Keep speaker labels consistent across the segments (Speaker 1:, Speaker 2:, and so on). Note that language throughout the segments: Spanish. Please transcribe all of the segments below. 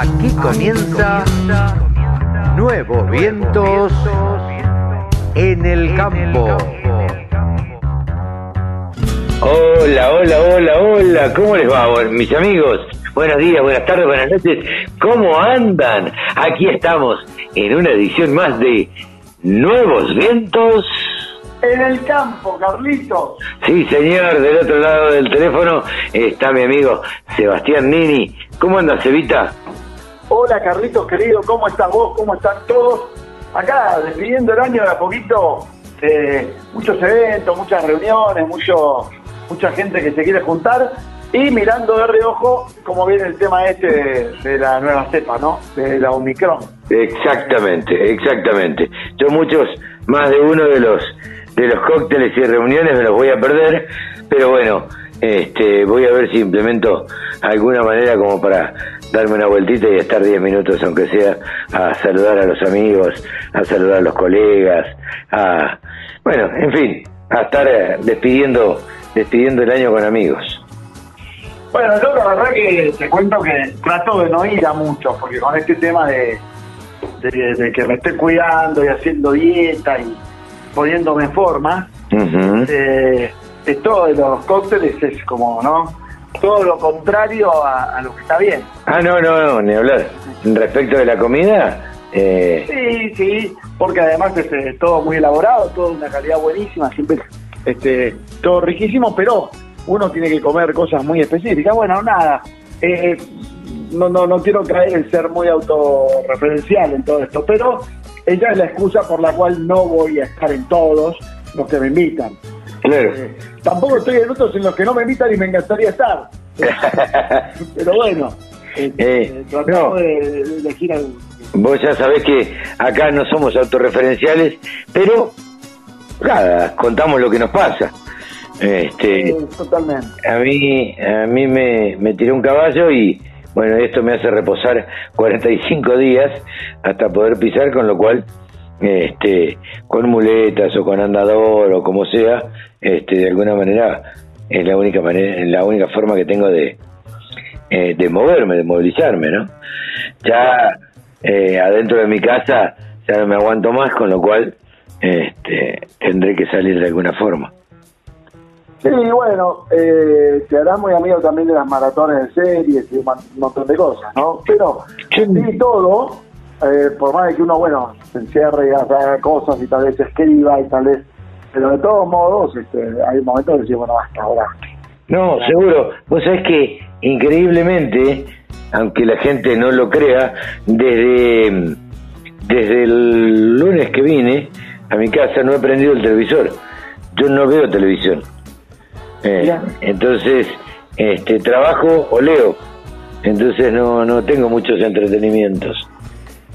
Speaker 1: Aquí comienza Nuevos Vientos en el Campo.
Speaker 2: Hola, hola, hola, hola, ¿cómo les va, mis amigos? Buenos días, buenas tardes, buenas noches, ¿cómo andan? Aquí estamos en una edición más de Nuevos Vientos
Speaker 3: en el campo, Carlitos.
Speaker 2: Sí, señor, del otro lado del teléfono está mi amigo Sebastián Nini. ¿Cómo andas, Evita?
Speaker 3: Hola, Carlitos, querido, ¿cómo estás vos? ¿Cómo están todos? Acá, despidiendo el año de a poquito, muchos eventos, muchas reuniones, mucho, mucha gente que se quiere juntar y mirando de reojo cómo viene el tema este de, la nueva cepa, ¿no? De la Omicron.
Speaker 2: Exactamente, exactamente. Yo muchos, más de uno de los de los cócteles y reuniones me los voy a perder, pero bueno, este, voy a ver si implemento alguna manera como para darme una vueltita y estar 10 minutos, aunque sea, a saludar a los amigos, a saludar a los colegas, a, bueno, en fin, a estar eh, despidiendo, despidiendo el año con amigos.
Speaker 3: Bueno, yo la verdad que te cuento que trato de no ir a mucho, porque con este tema de, de que me estoy cuidando y haciendo dieta y poniéndome en forma, eh, esto de los cócteles es como, ¿no? Todo lo contrario a, lo que está bien.
Speaker 2: Ah, no, no, no, ni hablar. Respecto de la comida,
Speaker 3: eh... Sí, sí, porque además es este, todo muy elaborado, todo de una calidad buenísima, siempre este, todo riquísimo, pero uno tiene que comer cosas muy específicas. Bueno, nada, eh, no, no, no quiero caer en ser muy autorreferencial en todo esto, pero ella es la excusa por la cual no voy a estar en todos los que me invitan.
Speaker 2: Claro. Eh,
Speaker 3: tampoco estoy en otros en los que no me invitan y me encantaría estar. Pero bueno, eh, eh, tratamos de, elegir algo.
Speaker 2: Vos ya sabés que acá no somos autorreferenciales, pero nada, contamos lo que nos pasa. Este,
Speaker 3: totalmente.
Speaker 2: A mí, a mí me, me tiró un caballo y bueno, esto me hace reposar 45 días hasta poder pisar, con lo cual, este, con muletas o con andador o como sea, este, de alguna manera es la única manera, la única forma que tengo de, eh, de moverme, de movilizarme, ¿no? Ya eh, adentro de mi casa ya no me aguanto más, con lo cual este, tendré que salir de alguna forma.
Speaker 3: Sí, bueno, eh, te harás muy amigo también de las maratones de series y un montón de cosas, ¿no? Pero, sí, todo, eh, por más de que uno, bueno, se encierre y haga cosas y tal vez escriba y tal vez, pero de todos modos, este, hay momentos de decir, bueno, basta, ahora.
Speaker 2: No, seguro. Vos sabés que, increíblemente, aunque la gente no lo crea, desde, desde el lunes que vine a mi casa no he prendido el televisor. Yo no veo televisión. Eh, entonces, este, trabajo o leo. Entonces no, no tengo muchos entretenimientos.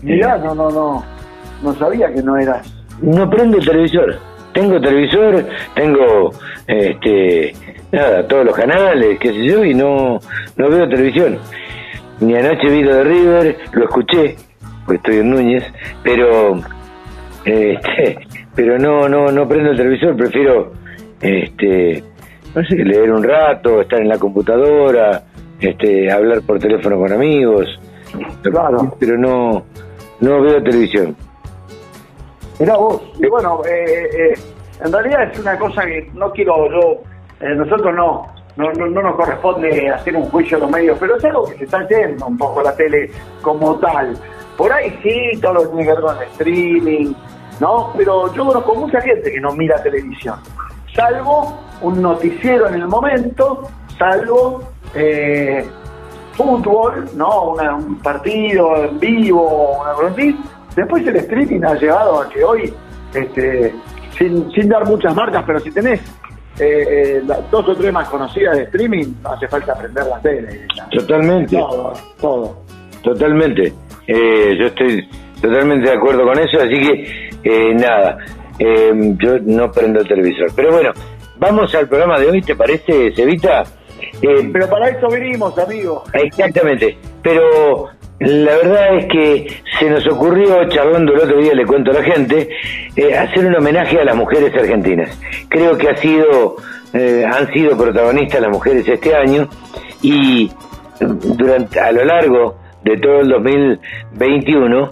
Speaker 3: Mirá, no, no, no. No sabía que no eras.
Speaker 2: No prendo el televisor. Tengo televisor, tengo este nada, todos los canales, qué sé yo, y no, no veo televisión. Ni anoche vi lo de River, lo escuché, porque estoy en Núñez, pero este, pero no, no, no prendo el televisor, prefiero este no sé, leer un rato, estar en la computadora, este, hablar por teléfono con amigos, claro. pero no, no veo televisión.
Speaker 3: Mirá vos, y bueno, eh, eh, en realidad es una cosa que no quiero yo, eh, nosotros no, no, no, nos corresponde hacer un juicio a los medios, pero es algo que se está haciendo un poco la tele como tal. Por ahí sí, todo lo que tiene que ver con el streaming, ¿no? Pero yo conozco mucha gente que no mira televisión salvo un noticiero en el momento, salvo eh, fútbol, ¿no? un partido en vivo, una cosa así. Después el streaming ha llevado a que hoy, este, sin, sin dar muchas marcas, pero si tenés eh, eh, dos o tres más conocidas de streaming, hace falta aprender las tele.
Speaker 2: Totalmente.
Speaker 3: Todo, todo.
Speaker 2: Totalmente. yo estoy totalmente de acuerdo con eso, así que nada, eh, yo no prendo el televisor. Pero bueno, vamos al programa de hoy, ¿te parece, Cevita?
Speaker 3: Eh, pero para eso venimos, amigo.
Speaker 2: Exactamente. Pero la verdad es que se nos ocurrió, charlando el otro día, le cuento a la gente, eh, hacer un homenaje a las mujeres argentinas. Creo que ha sido, eh, han sido protagonistas las mujeres este año y durante a lo largo de todo el 2021,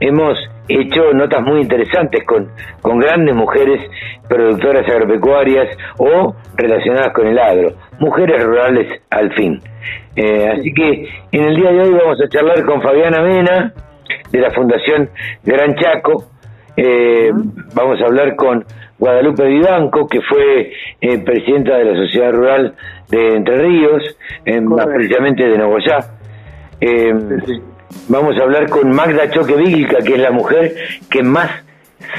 Speaker 2: hemos hecho notas muy interesantes con, con grandes mujeres productoras agropecuarias o relacionadas con el agro, mujeres rurales al fin. Eh, así que en el día de hoy vamos a charlar con Fabiana Mena de la Fundación Gran Chaco, eh, vamos a hablar con Guadalupe Vivanco, que fue eh, presidenta de la Sociedad Rural de Entre Ríos, más precisamente de Nogoyá. Vamos a hablar con Magda Choque que es la mujer que más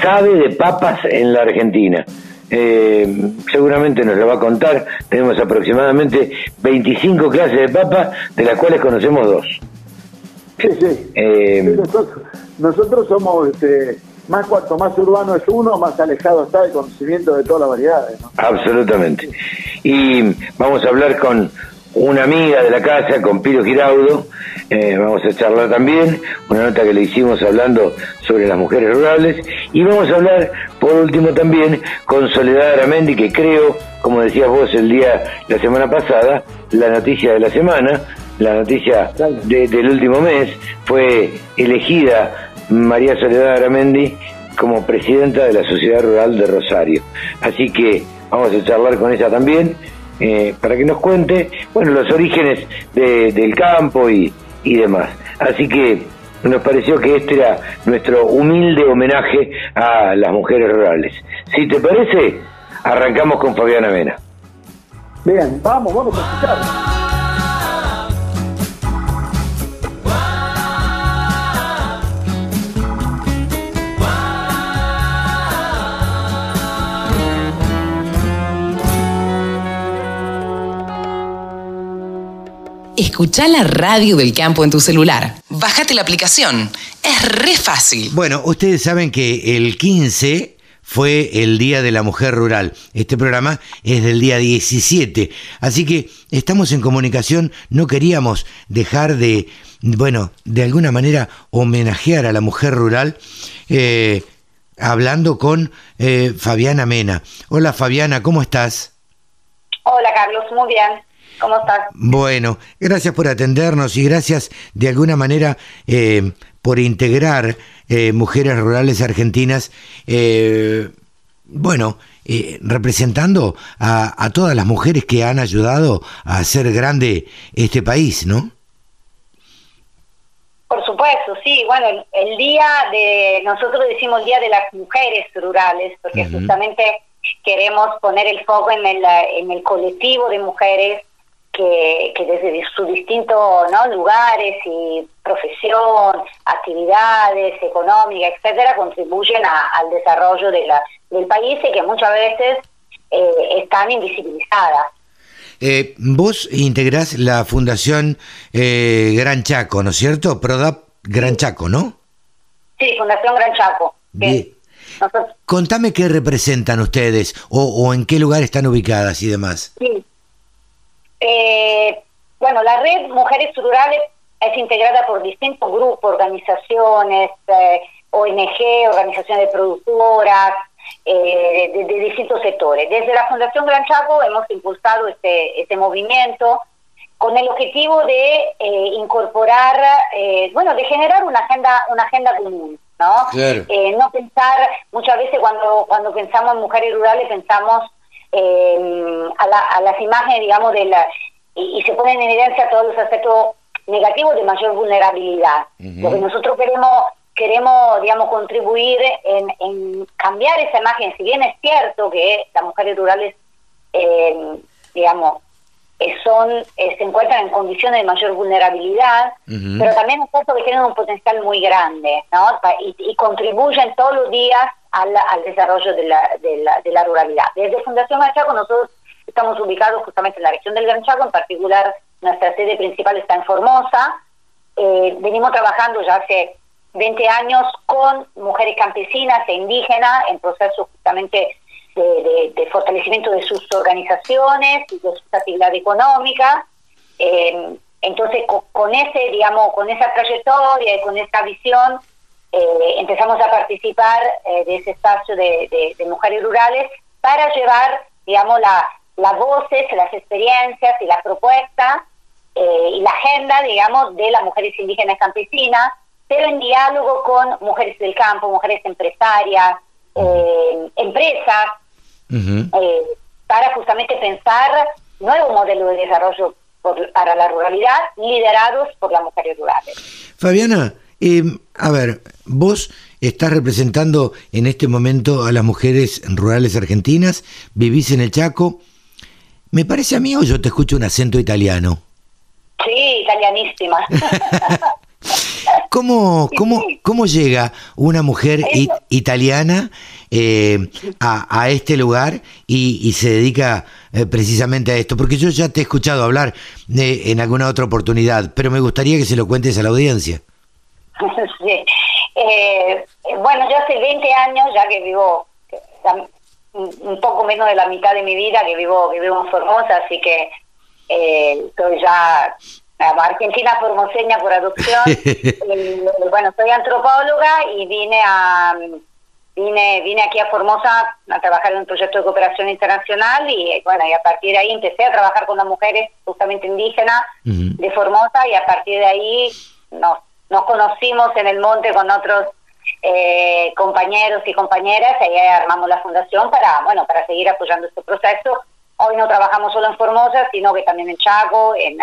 Speaker 2: sabe de papas en la Argentina. Eh, seguramente nos lo va a contar. Tenemos aproximadamente 25 clases de papas, de las cuales conocemos dos.
Speaker 3: Sí, sí. Eh, nosotros, somos, este, más cuanto más urbano es uno, más alejado está el conocimiento de todas las variedades.
Speaker 2: Absolutamente. Y vamos a hablar con una amiga de la casa, con Piro Giraudo, eh, vamos a charlar también, una nota que le hicimos hablando sobre las mujeres rurales, y vamos a hablar, por último también, con Soledad Aramendi, que creo, como decías vos el día, la semana pasada, la noticia de la semana, la noticia del último mes, fue elegida María Soledad Aramendi como presidenta de la Sociedad Rural de Rosario. Así que vamos a charlar con ella también eh, para que nos cuente, bueno, los orígenes del campo y, y demás. Así que nos pareció que este era nuestro humilde homenaje a las mujeres rurales. Si te parece, arrancamos con Fabiana Mena.
Speaker 3: Bien, vamos, vamos a escuchar.
Speaker 4: Escucha la radio del campo en tu celular. Bájate la aplicación. Es re fácil.
Speaker 5: Bueno, ustedes saben que el 15 fue el Día de la Mujer Rural. Este programa es del día 17. Así que estamos en comunicación. No queríamos dejar de, bueno, de alguna manera homenajear a la mujer rural. Eh, hablando con eh, Fabiana Mena. Hola Fabiana, ¿cómo estás?
Speaker 6: Hola Carlos, muy bien. ¿Cómo estás?
Speaker 5: Bueno, gracias por atendernos y gracias de alguna manera eh, por integrar eh, mujeres rurales argentinas, eh, bueno, representando a, a, todas las mujeres que han ayudado a hacer grande este país, ¿no?
Speaker 6: Por supuesto, sí. Bueno, el, día de, nosotros decimos Día de las Mujeres Rurales, porque justamente queremos poner el foco en el, en el colectivo de mujeres que, desde sus distintos lugares y profesión, actividades económicas, etcétera, contribuyen al desarrollo de la, del país y que muchas veces eh, están invisibilizadas.
Speaker 5: Eh, vos integrás la Fundación eh, Gran Chaco, ¿no es cierto? PRODAP Gran Chaco, ¿no?
Speaker 6: Sí, Fundación Gran Chaco.
Speaker 5: Bien. Contame qué representan ustedes o, o, en qué lugar están ubicadas y demás.
Speaker 6: Sí, eh, bueno, la red Mujeres Rurales es integrada por distintos grupos, organizaciones, eh, ONG, organizaciones de productoras, eh, de, distintos sectores. Desde la Fundación Gran Chaco hemos impulsado este, este movimiento con el objetivo de eh, incorporar, bueno, de generar una agenda, una agenda común, ¿no? no pensar, muchas veces cuando, cuando pensamos en mujeres rurales pensamos eh, a, las imágenes, digamos, de la, y, se ponen en evidencia todos los aspectos negativos de mayor vulnerabilidad. Lo que nosotros queremos queremos, digamos, contribuir en, cambiar esa imagen. Si bien es cierto que las mujeres rurales, eh, digamos, eh, son eh, se encuentran en condiciones de mayor vulnerabilidad, pero también es cierto que tienen un potencial muy grande, ¿no? Y, y contribuyen todos los días al, al desarrollo de la, de, la, de la ruralidad. Desde Fundación Gran Chaco nosotros estamos ubicados justamente en la región del Gran Chaco, en particular nuestra sede principal está en Formosa. Eh, venimos trabajando ya hace 20 años con mujeres campesinas e indígenas en procesos justamente de, de, fortalecimiento de sus organizaciones y de sus actividades económicas. Eh, entonces, con, con, ese, digamos, con esa trayectoria y con esa visión, eh, empezamos a participar eh, de ese espacio de, mujeres rurales para llevar, digamos, las voces, las experiencias y las propuestas eh, y la agenda, digamos, de las mujeres indígenas campesinas, pero en diálogo con mujeres del campo, mujeres empresarias, eh, empresas, eh, para justamente pensar nuevo modelo de desarrollo para la ruralidad liderados por las mujeres rurales.
Speaker 2: Fabiana, a ver, vos estás representando en este momento a las mujeres rurales argentinas, vivís en el Chaco. ¿Me parece a mí o yo te escucho un acento italiano?
Speaker 6: Sí, italianísima.
Speaker 2: ¿Cómo, cómo, cómo llega una mujer italiana eh, a, este lugar y, se dedica eh, precisamente a esto? Porque yo ya te he escuchado hablar eh, en alguna otra oportunidad, pero me gustaría que se lo cuentes a la audiencia.
Speaker 6: Sí. bueno, yo hace 20 años ya que vivo, un poco menos de la mitad de mi vida que vivo, que vivo en Formosa, así que eh, soy ya argentina formoseña por adopción. bueno, soy antropóloga y vine a vine vine aquí a Formosa a trabajar en un proyecto de cooperación internacional y bueno, y a partir de ahí empecé a trabajar con las mujeres justamente indígenas de Formosa y a partir de ahí nos, nos conocimos en el monte con otros eh, compañeros y compañeras y ahí armamos la fundación para, bueno, para seguir apoyando este proceso Hoy no trabajamos solo en Formosa, sino que también en Chaco, en,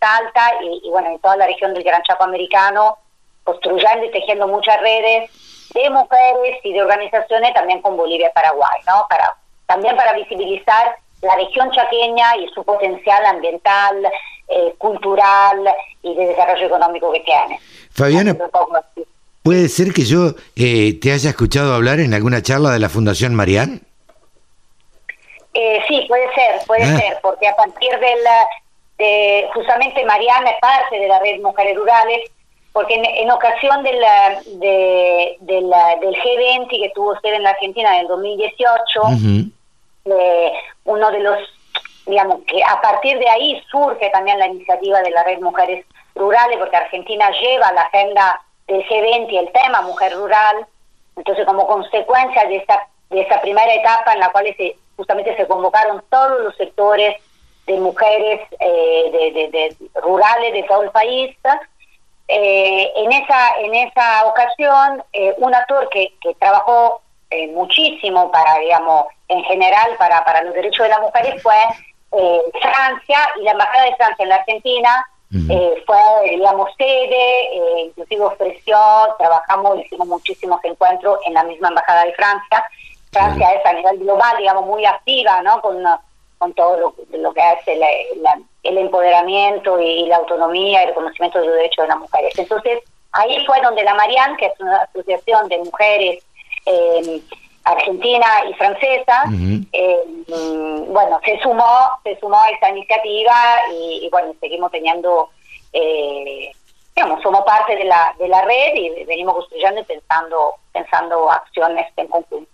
Speaker 6: Salta y, bueno, en toda la región del Gran Chaco americano, construyendo y tejiendo muchas redes de mujeres y de organizaciones también con Bolivia y Paraguay, ¿no? Para, también para visibilizar la región chaqueña y su potencial ambiental, eh, cultural y de desarrollo económico que tiene.
Speaker 2: Fabiana, ¿puede ser que yo eh, te haya escuchado hablar en alguna charla de la Fundación Marián?
Speaker 6: Eh, sí, puede ser, puede ah. ser, porque a partir de la, de, justamente Mariana es parte de la red Mujeres Rurales, porque en, ocasión de la, de, la, del G20 que tuvo usted en la Argentina en el 2018, eh, uno de los, digamos, que a partir de ahí surge también la iniciativa de la red Mujeres Rurales, porque Argentina lleva la agenda del G20 y el tema mujer rural, entonces como consecuencia de esta, de esta primera etapa en la cual se justamente se convocaron todos los sectores de mujeres eh, de, rurales de todo el país. Eh, en esa en esa ocasión, eh, un actor que, trabajó muchísimo para, digamos, en general para, para los derechos de las mujeres fue Francia y la Embajada de Francia en la Argentina fue, digamos, sede, inclusive ofreció, trabajamos, hicimos muchísimos encuentros en la misma Embajada de Francia Francia es a nivel global, digamos, muy activa, ¿no? Con, con todo lo, lo que hace el empoderamiento y la autonomía y el reconocimiento de los derechos de las mujeres. Entonces, ahí fue donde la Marianne, que es una asociación de mujeres eh, argentina y francesa, eh, bueno, se sumó, se sumó a esta iniciativa y, bueno, seguimos teniendo, eh, digamos, somos parte de la, de la red y venimos construyendo y pensando, pensando acciones en conjunto.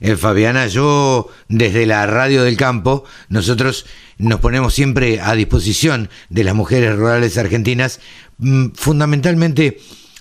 Speaker 2: Eh, Fabiana, yo desde la radio del campo, nosotros nos ponemos siempre a disposición de las mujeres rurales argentinas, mm, fundamentalmente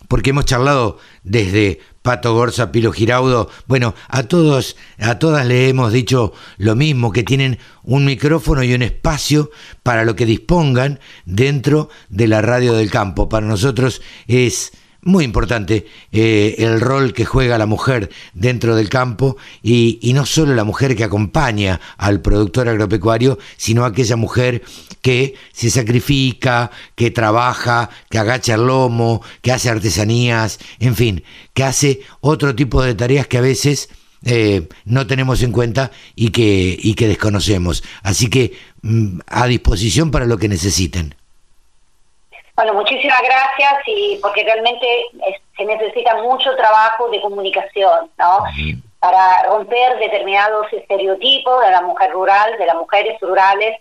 Speaker 2: porque hemos charlado desde Pato Gorza, Pilo Giraudo, bueno, a todos, a todas le hemos dicho lo mismo, que tienen un micrófono y un espacio para lo que dispongan dentro de la radio del campo. Para nosotros es muy importante eh, el rol que juega la mujer dentro del campo y, no solo la mujer que acompaña al productor agropecuario, sino aquella mujer que se sacrifica, que trabaja, que agacha el lomo, que hace artesanías, en fin, que hace otro tipo de tareas que a veces eh, no tenemos en cuenta y que, desconocemos. Así que mm, a disposición para lo que necesiten.
Speaker 6: Bueno, muchísimas gracias y porque realmente se necesita mucho trabajo de comunicación, ¿no? Para romper determinados estereotipos de la mujer rural, de las mujeres rurales.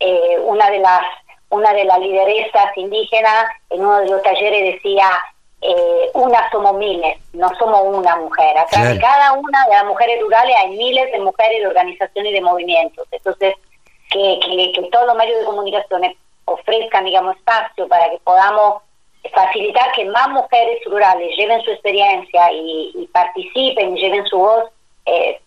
Speaker 6: Eh, una de las una de las lideresas indígenas en uno de los talleres decía eh, una somos miles, no somos una mujer. Acá de cada una de las mujeres rurales hay miles de mujeres de organizaciones y de movimientos. Entonces, que, que, que todos los medios de comunicación ofrezcan, digamos, espacio para que podamos facilitar que más mujeres rurales lleven su experiencia y, participen y lleven su voz, eh,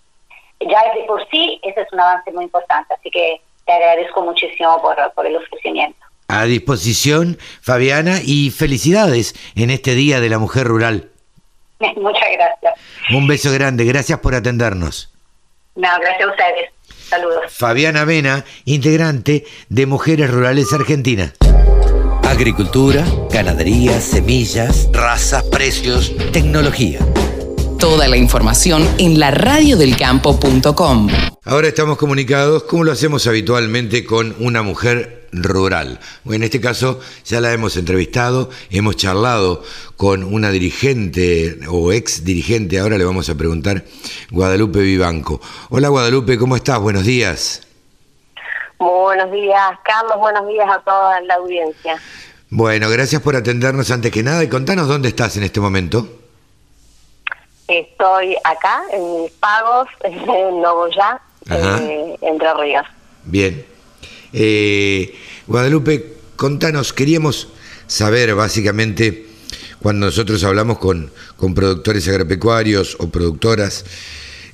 Speaker 6: ya de por sí ese es un avance muy importante. Así que te agradezco muchísimo por, por el ofrecimiento.
Speaker 2: A disposición, Fabiana, y felicidades en este Día de la Mujer Rural.
Speaker 6: Muchas gracias.
Speaker 2: Un beso grande, gracias por atendernos.
Speaker 6: No, gracias a ustedes. Saludos.
Speaker 2: Fabiana Vena, integrante de Mujeres Rurales Argentina. Agricultura, ganadería, semillas, razas, precios, tecnología.
Speaker 4: Toda la información en la radiodelcampo.com.
Speaker 2: Ahora estamos comunicados, como lo hacemos habitualmente, con una mujer rural. En este caso ya la hemos entrevistado, hemos charlado con una dirigente o ex dirigente, ahora le vamos a preguntar, Guadalupe Vivanco. Hola Guadalupe, ¿cómo estás? Buenos días.
Speaker 7: buenos días, Carlos, buenos días a toda la audiencia.
Speaker 2: Bueno, gracias por atendernos antes que nada y contanos dónde estás en este momento.
Speaker 7: Estoy acá en pagos en Nogoyá, eh, Entre Ríos.
Speaker 2: Bien. Eh, Guadalupe, contanos, queríamos saber básicamente cuando nosotros hablamos con, con productores agropecuarios o productoras,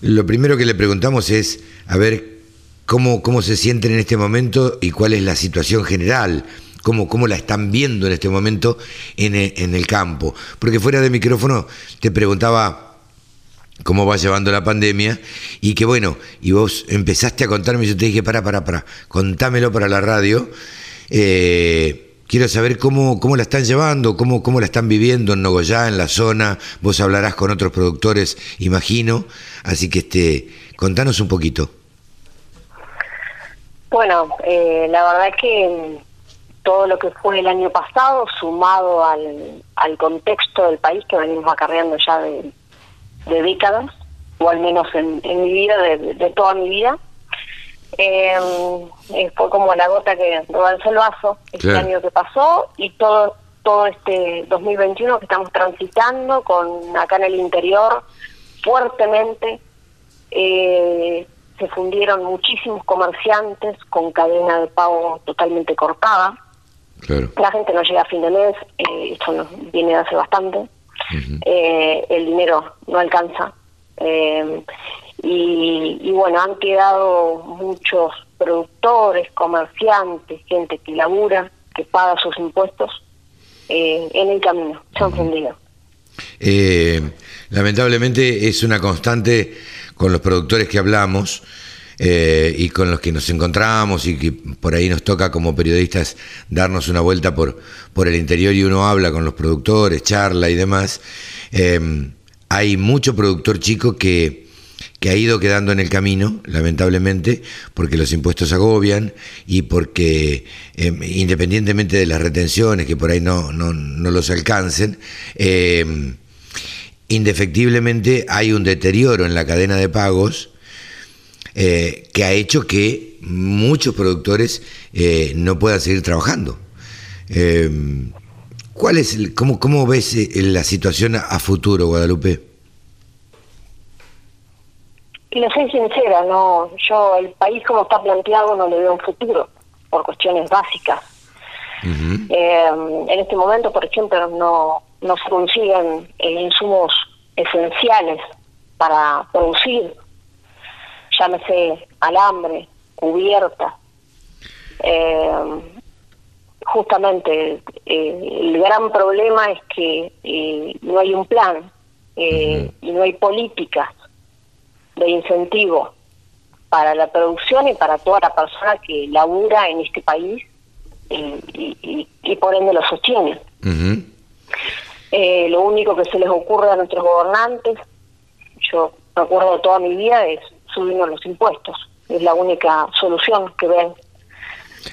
Speaker 2: lo primero que le preguntamos es a ver cómo, cómo se sienten en este momento y cuál es la situación general cómo, cómo la están viendo en este momento en en el, campo. Porque fuera de micrófono te preguntaba cómo va llevando la pandemia y que bueno, y vos empezaste a contarme yo te dije, para, para, para, contámelo para la radio. Eh, quiero saber cómo, cómo la están llevando, cómo, cómo la están viviendo en Nogoyá, en la zona. Vos hablarás con otros productores, imagino. Así que este, contanos un poquito.
Speaker 7: Bueno, eh, la verdad que todo lo que fue el año pasado, sumado al, al contexto del país que venimos acarreando ya de, de décadas, o al menos en, mi vida, de, toda mi vida. Em, eh, fue como la gota que rebalsó el vaso este año que pasó y todo todo este 2021 que estamos transitando con acá en el interior fuertemente eh, se fundieron muchísimos comerciantes con cadena de pago totalmente cortada. La gente no llega a fin de mes eh, esto viene de hace bastante eh, el dinero no alcanza. Eh, y, bueno, han quedado muchos productores, comerciantes, gente que labura, que paga sus impuestos eh, en el camino, se han fundido.
Speaker 2: lamentablemente es una constante con los productores que hablamos. Y con los que nos encontramos y que por ahí nos toca como periodistas darnos una vuelta por, por el interior y uno habla con los productores, charla y demás, em, hay mucho productor chico que, que ha ido quedando en el camino, lamentablemente, porque los impuestos agobian y porque, em, independientemente de las retenciones, que por ahí no, no, no los alcancen, em, indefectiblemente hay un deterioro en la cadena de pagos eh, que ha hecho que muchos productores eh, no puedan seguir trabajando. Eh, ¿Cuál es cómo, cómo ves eh, la situación a futuro, Guadalupe?
Speaker 7: Y lo soy sincera, no, yo el país como está planteado no le veo un futuro por cuestiones básicas. Eh, en este momento, por ejemplo, no, no se consiguen insumos esenciales para producir, llámese alambre, cubierta, eh, justamente eh, el gran problema es que eh, no hay un plan y no hay políticas de incentivo para la producción y para toda la persona que labura en este país y, y, por ende lo sostiene. lo único que se les ocurre a nuestros gobernantes, yo recuerdo toda mi vida, es subirnos los impuestos. Es la única solución que ven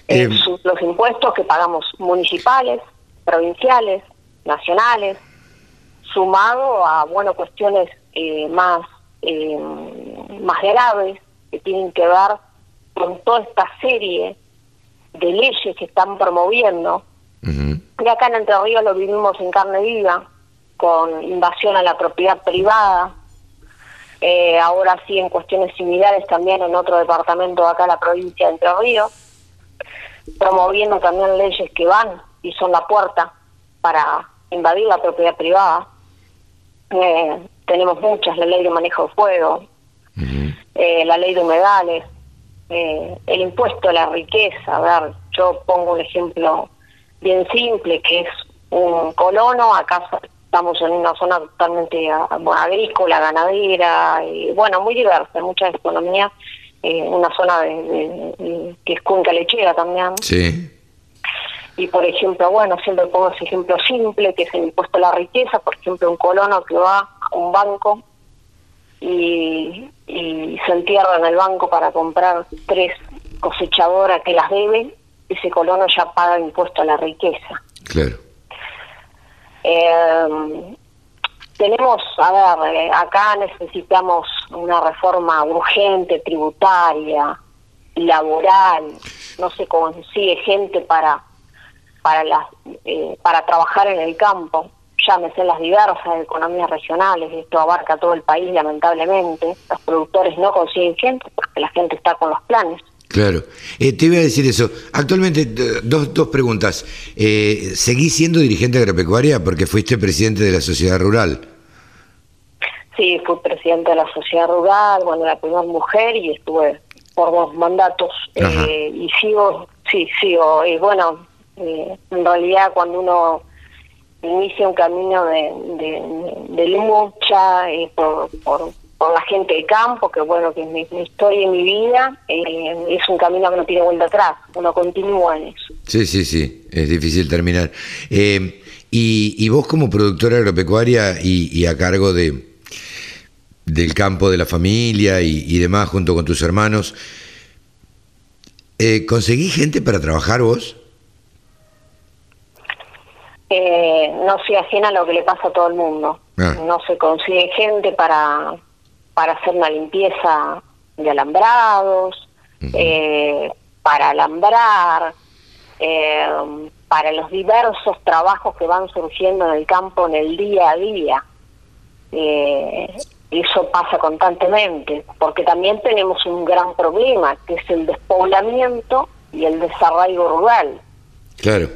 Speaker 7: eh, los impuestos que pagamos municipales, provinciales, nacionales, sumado a bueno cuestiones eh, más eh, más graves que tienen que ver con toda esta serie de leyes que están promoviendo. Y acá en Entre Ríos lo vivimos en carne viva, con invasión a la propiedad privada. Ahora sí, en cuestiones similares también en otro departamento acá en la provincia de Entre Ríos promoviendo también leyes que van y son la puerta para invadir la propiedad privada. Eh, tenemos muchas, la ley de manejo de fuego, eh, la ley de humedales, eh, el impuesto a la riqueza. A ver, yo pongo un ejemplo bien simple, que es un colono, acá estamos en una zona totalmente ah, agrícola, ganadera, y, bueno, muy diversa, muchas economías, eh, una zona de, que es cuenca lechera también.
Speaker 2: Sí.
Speaker 7: Y por ejemplo, bueno, siempre pongo ese ejemplo simple, que es el impuesto a la riqueza, por ejemplo, un colono que va a un banco y, y se entierra en el banco para comprar tres cosechadoras que las debe, ese colono ya paga impuesto a la riqueza.
Speaker 2: Claro.
Speaker 7: Eh, tenemos, a ver, eh, acá necesitamos una reforma urgente, tributaria, laboral, no se consigue gente para para las eh, para trabajar en el campo, llámese las diversas economías regionales, esto abarca todo el país lamentablemente, los productores no consiguen gente porque la gente está con los planes.
Speaker 2: Claro. Eh, te iba a decir eso. Actualmente, dos, dos preguntas. Eh, ¿Seguís siendo dirigente agropecuaria porque fuiste presidente de la sociedad rural?
Speaker 7: Sí, fui presidente de la sociedad rural, bueno, la primera mujer y estuve por dos mandatos. Eh, y sigo, sí, sigo. Y bueno, eh, en realidad cuando uno inicia un camino de, de, lucha eh, por, por la gente de campo, que bueno, que es mi, historia y mi vida, eh, es un camino que no tiene vuelta atrás, uno continúa en eso.
Speaker 2: Sí, sí, sí, es difícil terminar. Eh, y, vos como productora agropecuaria y, a cargo de del campo de la familia y, demás junto con tus hermanos, eh, ¿conseguí gente para trabajar vos?
Speaker 7: no soy ajena a lo que le pasa a todo el mundo. Ah. No se consigue gente para, para hacer una limpieza de alambrados, eh, para alambrar, eh, para los diversos trabajos que van surgiendo en el campo en el día a día. Eh, eso pasa constantemente, porque también tenemos un gran problema, que es el despoblamiento y el desarraigo rural.
Speaker 2: Claro.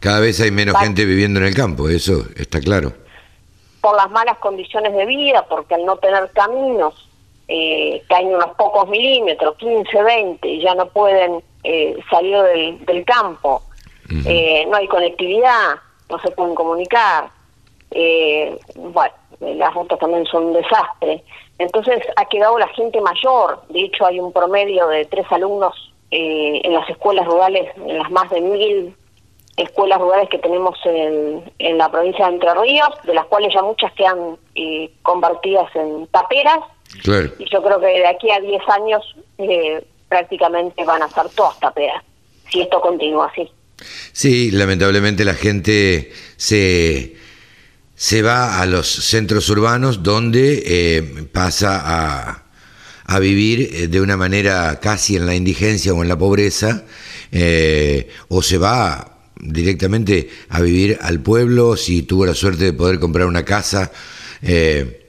Speaker 2: Cada vez hay menos gente viviendo en el campo, eso está claro
Speaker 7: por las malas condiciones de vida, porque al no tener caminos, eh, caen unos pocos milímetros, 15, 20, y ya no pueden eh, salir del, campo. Eh, no hay conectividad, no se pueden comunicar. Eh, bueno, las rutas también son un desastre. Entonces ha quedado la gente mayor. De hecho, hay un promedio de tres alumnos en las escuelas rurales, en las más de mil escuelas rurales que tenemos en, en, la provincia de Entre Ríos, de las cuales ya muchas quedan eh, convertidas en taperas. Y yo creo que de aquí a 10 años eh, prácticamente van a ser todas taperas, si esto continúa así.
Speaker 2: Sí, lamentablemente la gente se, se va a los centros urbanos donde eh, pasa a, a vivir de una manera casi en la indigencia o en la pobreza, o se va directamente a vivir al pueblo, si tuvo la suerte de poder comprar una casa, eh,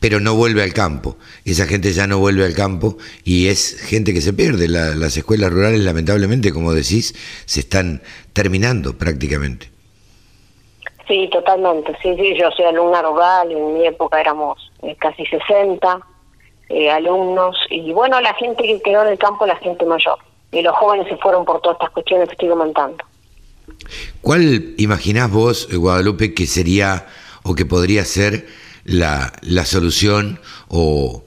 Speaker 2: pero no vuelve al campo. Esa gente ya no vuelve al campo y es gente que se pierde. las escuelas rurales, lamentablemente, como decís, se están terminando prácticamente.
Speaker 7: Sí, totalmente. Sí, sí, yo soy alumna rural, en mi época éramos eh, casi 60 eh, alumnos y bueno, la gente que quedó en el campo, la gente mayor. Y los jóvenes se fueron por todas estas cuestiones que estoy comentando.
Speaker 2: ¿Cuál imaginás vos, eh, Guadalupe, que sería o que podría ser la, la solución o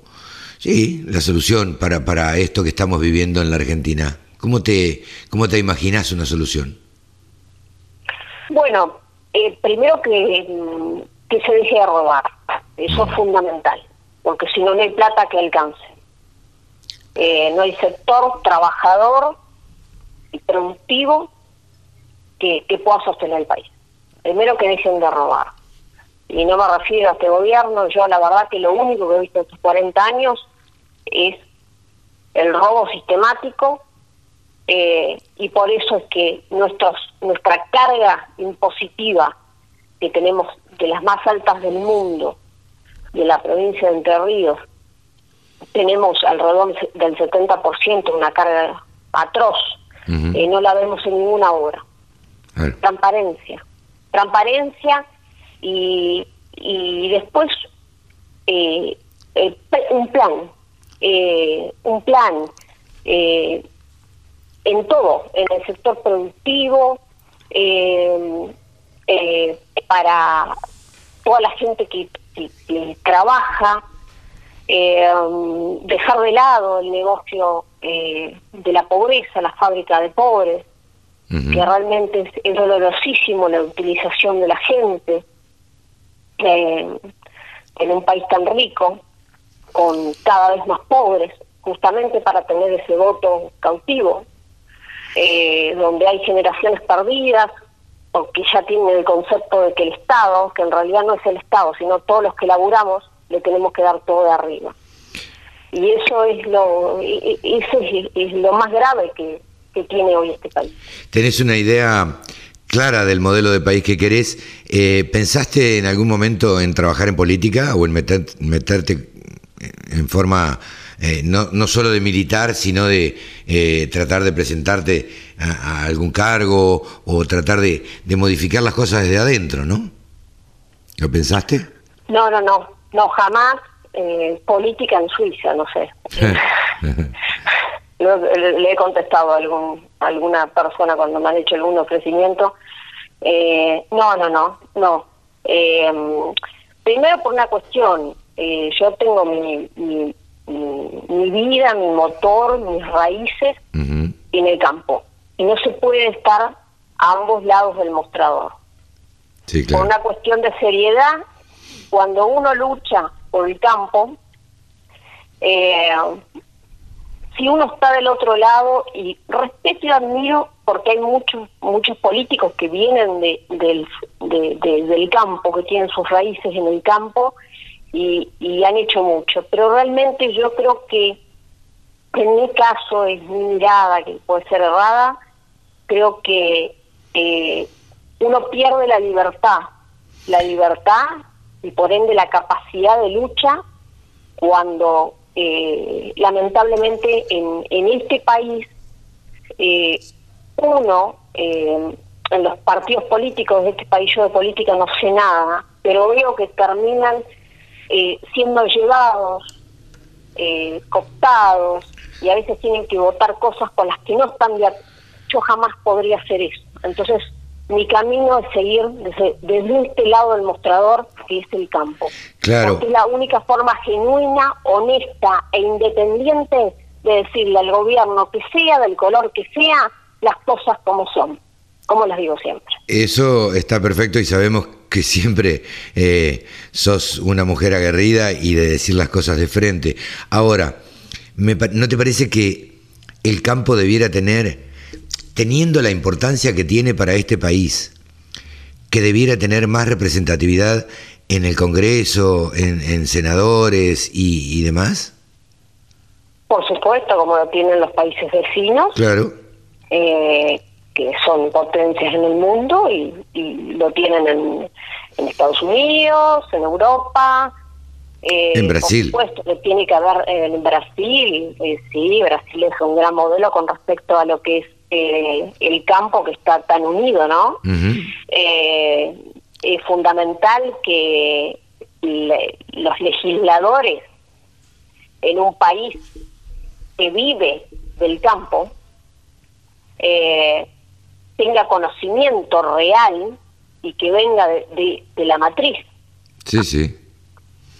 Speaker 2: sí, la solución para, para esto que estamos viviendo en la Argentina? ¿Cómo te, cómo te imaginás una solución?
Speaker 7: Bueno, eh, primero que, que se deje de robar, eso es fundamental, porque si no, no hay plata que alcance. Eh, no hay sector trabajador y productivo que, pueda sostener el país. Primero que dejen de robar. Y no me refiero a este gobierno, yo la verdad que lo único que he visto estos 40 años es el robo sistemático eh, y por eso es que nuestros, nuestra carga impositiva que tenemos de las más altas del mundo, de la provincia de Entre Ríos, tenemos alrededor del 70% una carga atroz, y no la vemos en ninguna obra. Transparencia. Transparencia y, y después eh, un plan. Eh, un plan eh, en todo, en el sector productivo, eh, para toda la gente que, trabaja, eh, dejar de lado el negocio de la pobreza, la fábrica de pobres, que realmente es, dolorosísimo la utilización de la gente en un país tan rico, con cada vez más pobres, justamente para tener ese voto cautivo, eh, donde hay generaciones perdidas, o que ya tienen el concepto de que el Estado, que en realidad no es el Estado, sino todos los que laburamos, le tenemos que dar todo de arriba. Y eso es lo, eso es, lo más grave que, tiene hoy este país.
Speaker 2: ¿Tenés una idea clara del modelo de país que querés? Eh, ¿Pensaste en algún momento en trabajar en política o en meterte en forma eh, no, no solo de militar, sino de eh, tratar de presentarte a, algún cargo o tratar de, modificar las cosas desde adentro, ¿no? ¿Lo pensaste?
Speaker 7: No, no, no, no, jamás. Eh, política en Suiza, no sé. le, he contestado a algún, alguna persona cuando me han hecho algún ofrecimiento. no, no, no, no. primero por una cuestión, yo tengo mi, mi, vida, mi motor, mis raíces en el campo. Y no se puede estar a ambos lados del mostrador. Por una cuestión de seriedad, cuando uno lucha por el campo, eh, si uno está del otro lado, y respeto y admiro porque hay muchos muchos políticos que vienen de, del, del campo, que tienen sus raíces en el campo, y, han hecho mucho. Pero realmente yo creo que en mi caso es mi mirada, que puede ser errada, creo que eh, uno pierde la libertad, la libertad y por ende la capacidad de lucha cuando eh, lamentablemente en, en este país eh, uno en los partidos políticos de este país yo de política no sé nada pero veo que terminan eh, siendo llevados, eh, cooptados, y a veces tienen que votar cosas con las que no están de Yo jamás podría hacer eso. Entonces, mi camino es seguir desde, desde este lado del mostrador, que es el campo.
Speaker 2: Claro.
Speaker 7: Porque es la única forma genuina, honesta e independiente de decirle al gobierno que sea, del color que sea, las cosas como son, como las digo siempre.
Speaker 2: Eso está perfecto y sabemos que siempre eh, sos una mujer aguerrida y de decir las cosas de frente. Ahora, ¿no te parece que el campo debiera tener, teniendo la importancia que tiene para este país, que debiera tener más representatividad en el Congreso, en, senadores y, demás?
Speaker 7: Por supuesto, como lo tienen los países vecinos.
Speaker 2: Claro.
Speaker 7: Eh, que son potencias en el mundo y, lo tienen en, Estados Unidos, en Europa.
Speaker 2: Eh, en Brasil.
Speaker 7: Por supuesto que tiene que haber eh, en Brasil, eh, sí, Brasil es un gran modelo con respecto a lo que es el campo que está tan unido, ¿no? es fundamental que los legisladores en un país que vive del campo eh, tenga conocimiento real y que venga de, la matriz.
Speaker 2: Sí, sí.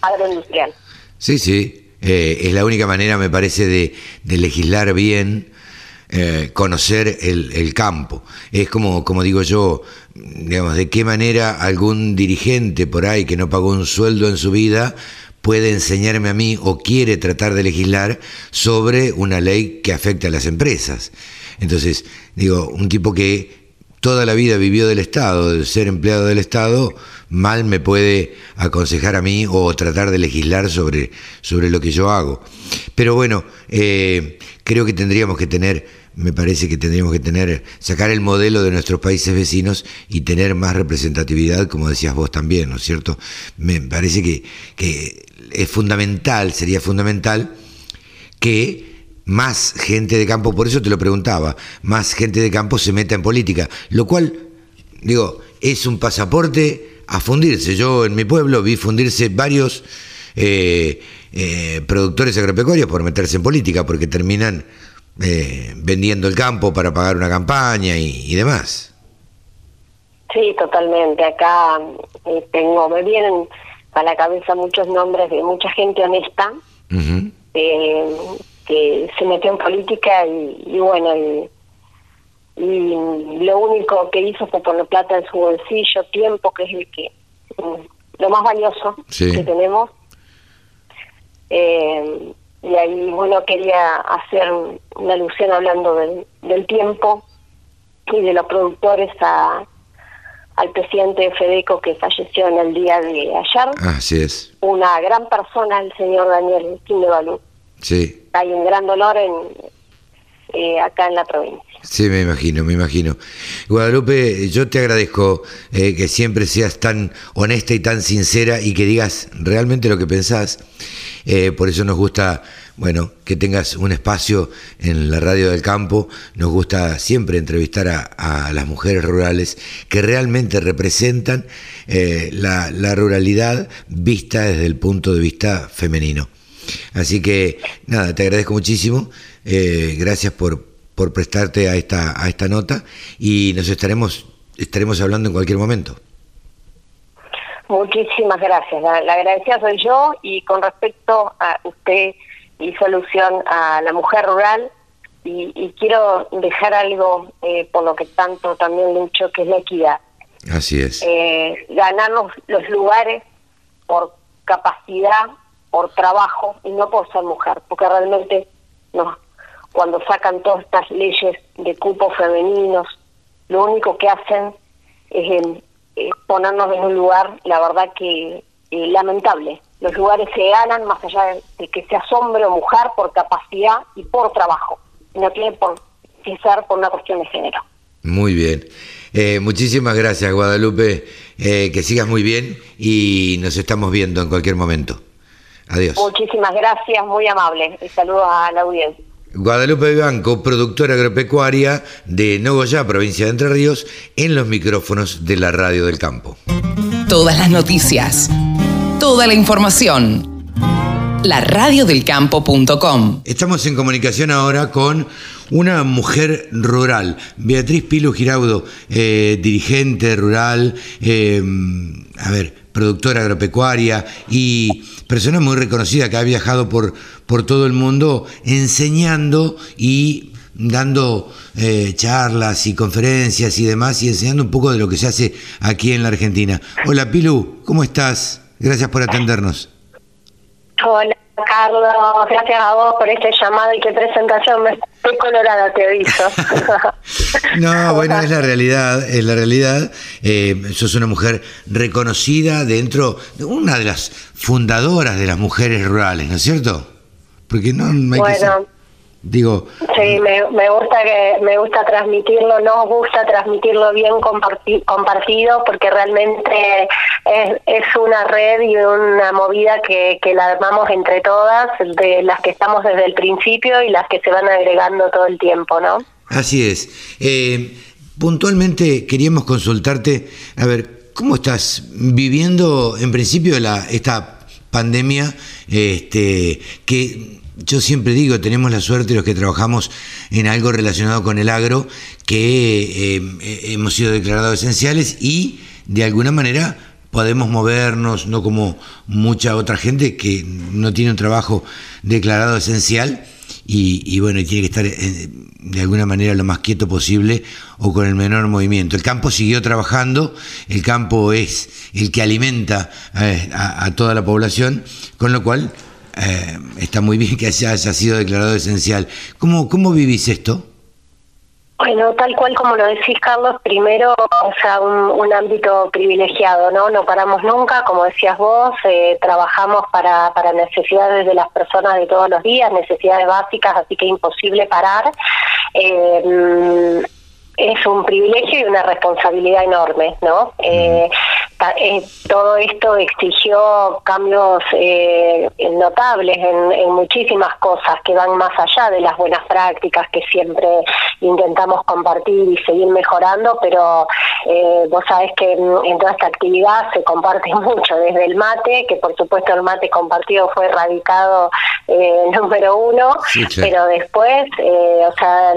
Speaker 7: Agroindustrial.
Speaker 2: Sí, sí. Eh, es la única manera, me parece, de, legislar bien, eh, conocer el, campo. Es como, como digo yo, digamos, de qué manera algún dirigente por ahí que no pagó un sueldo en su vida puede enseñarme a mí o quiere tratar de legislar sobre una ley que afecte a las empresas. Entonces, digo, un tipo que toda la vida vivió del Estado, de ser empleado del Estado, mal me puede aconsejar a mí o tratar de legislar sobre, sobre lo que yo hago. Pero bueno, eh, creo que tendríamos que tener, me parece que tendríamos que tener, sacar el modelo de nuestros países vecinos y tener más representatividad, como decías vos también, ¿no es cierto? Me parece que, que es fundamental, sería fundamental que más gente de campo, por eso te lo preguntaba, más gente de campo se meta en política, lo cual, digo, es un pasaporte a fundirse. Yo en mi pueblo vi fundirse varios eh, eh, productores agropecuarios por meterse en política, porque terminan eh, vendiendo el campo para pagar una campaña y, demás.
Speaker 8: Sí, totalmente. Acá eh, tengo, me vienen a la cabeza muchos nombres de mucha gente honesta eh, que se metió en política y, bueno, y, lo único que hizo fue poner plata en su bolsillo, tiempo, que es el que mm, lo más valioso que tenemos. Eh, y ahí, bueno, quería hacer una alusión hablando del, del tiempo y de los productores a al presidente de Fedeco que falleció en el día de ayer.
Speaker 2: Así es.
Speaker 8: Una gran persona, el señor Daniel Quindevalú.
Speaker 2: Sí.
Speaker 8: Hay un gran dolor en, eh, acá en la provincia.
Speaker 2: Sí, me imagino, me imagino. Guadalupe, yo te agradezco eh, que siempre seas tan honesta y tan sincera y que digas realmente lo que pensás. Eh, por eso nos gusta bueno, que tengas un espacio en la radio del campo. Nos gusta siempre entrevistar a, las mujeres rurales que realmente representan eh, la, ruralidad vista desde el punto de vista femenino. Así que nada, te agradezco muchísimo. Eh, gracias por, por prestarte a esta, a esta nota y nos estaremos, estaremos hablando en cualquier momento.
Speaker 8: Muchísimas gracias. La, la agradecida soy yo y con respecto a usted y solución a la mujer rural y, quiero dejar algo eh, por lo que tanto también lucho, que es la equidad.
Speaker 2: Así es.
Speaker 8: Eh, ganarnos los lugares por capacidad, por trabajo y no por ser mujer, porque realmente no, cuando sacan todas estas leyes de cupos femeninos, lo único que hacen es, es ponernos en un lugar, la verdad que eh, lamentable. Los lugares se ganan más allá de, que sea hombre o mujer por capacidad y por trabajo. No tiene por que ser por una cuestión de género.
Speaker 2: Muy bien. Eh, muchísimas gracias, Guadalupe. Eh, que sigas muy bien y nos estamos viendo en cualquier momento. Adiós.
Speaker 8: Muchísimas gracias, muy amable. Y saludos a la audiencia.
Speaker 2: Guadalupe Banco, productora agropecuaria de Nogoyá, provincia de Entre Ríos, en los micrófonos de la Radio del Campo.
Speaker 4: Todas las noticias toda la información. La radiodelcampo.com.
Speaker 2: Estamos en comunicación ahora con una mujer rural, Beatriz Pilo Giraudo, eh, dirigente rural, eh, a ver, productora agropecuaria y persona muy reconocida que ha viajado por, por todo el mundo enseñando y dando eh, charlas y conferencias y demás y enseñando un poco de lo que se hace aquí en la Argentina. Hola Pilu, ¿cómo estás? Gracias por atendernos.
Speaker 8: Hola, Carlos. Gracias a vos por este llamado y qué presentación. Me estoy colorada, te aviso.
Speaker 2: no, bueno, es la realidad. Es la realidad. Eh, sos una mujer reconocida dentro de una de las fundadoras de las mujeres rurales, ¿no es cierto? Porque no, hay bueno, Digo.
Speaker 8: Sí, me, gusta que me gusta transmitirlo, nos gusta transmitirlo bien compartido porque realmente es, es una red y una movida que, que la armamos entre todas, de las que estamos desde el principio y las que se van agregando todo el tiempo, ¿no?
Speaker 2: Así es. Eh, puntualmente queríamos consultarte, a ver, ¿cómo estás viviendo en principio la, esta pandemia este, que yo siempre digo, tenemos la suerte los que trabajamos en algo relacionado con el agro, que eh, eh, hemos sido declarados esenciales y de alguna manera podemos movernos, no como mucha otra gente que no tiene un trabajo declarado esencial y, bueno, tiene que estar eh, de alguna manera lo más quieto posible o con el menor movimiento. El campo siguió trabajando, el campo es el que alimenta a toda la población, con lo cual eh, está muy bien que haya, sido declarado esencial. ¿Cómo, ¿Cómo vivís esto?
Speaker 8: Bueno, tal cual como lo decís, Carlos, primero, o sea, un, ámbito privilegiado, ¿no? No paramos nunca, como decías vos, eh, trabajamos para, para necesidades de las personas de todos los días, necesidades básicas, así que imposible parar. Eh, es un privilegio y una responsabilidad enorme, ¿no? Eh, eh, todo esto exigió cambios eh, notables en, muchísimas cosas que van más allá de las buenas prácticas que siempre intentamos compartir y seguir mejorando, pero eh, vos sabés que en, toda esta actividad se comparte mucho, desde el mate, que por supuesto el mate compartido fue erradicado eh, número uno, pero después, eh, o sea,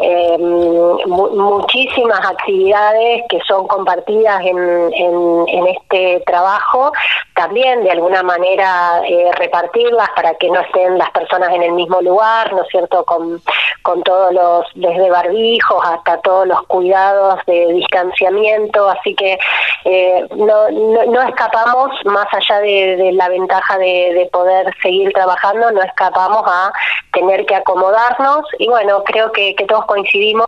Speaker 8: eh, muchísimas actividades que son compartidas en, en, este trabajo, también de alguna manera repartirlas para que no estén las personas en el mismo lugar, ¿no es cierto?, con, con todos los, desde barbijos hasta todos los cuidados de distanciamiento, así que no, no, escapamos más allá de, la ventaja de, de poder seguir trabajando, no escapamos a tener que acomodarnos y bueno, creo que, todos coincidimos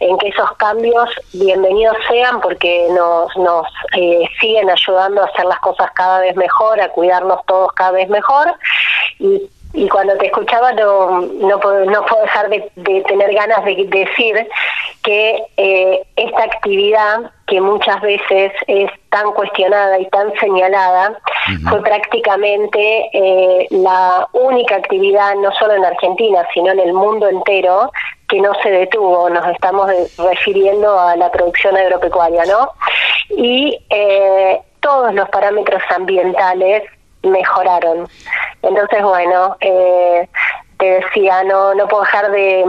Speaker 8: en que esos cambios bienvenidos sean porque nos, nos eh, siguen ayudando a hacer las cosas cada vez mejor, a cuidarnos todos cada vez mejor y y cuando te escuchaba no, no, puedo, no puedo dejar de, tener ganas de decir que eh, esta actividad que muchas veces es tan cuestionada y tan señalada, fue prácticamente eh, la única actividad, no solo en Argentina, sino en el mundo entero, que no se detuvo. Nos estamos refiriendo a la producción agropecuaria, ¿no? Y eh, todos los parámetros ambientales mejoraron. Entonces, bueno, eh, te decía, no, no puedo dejar de,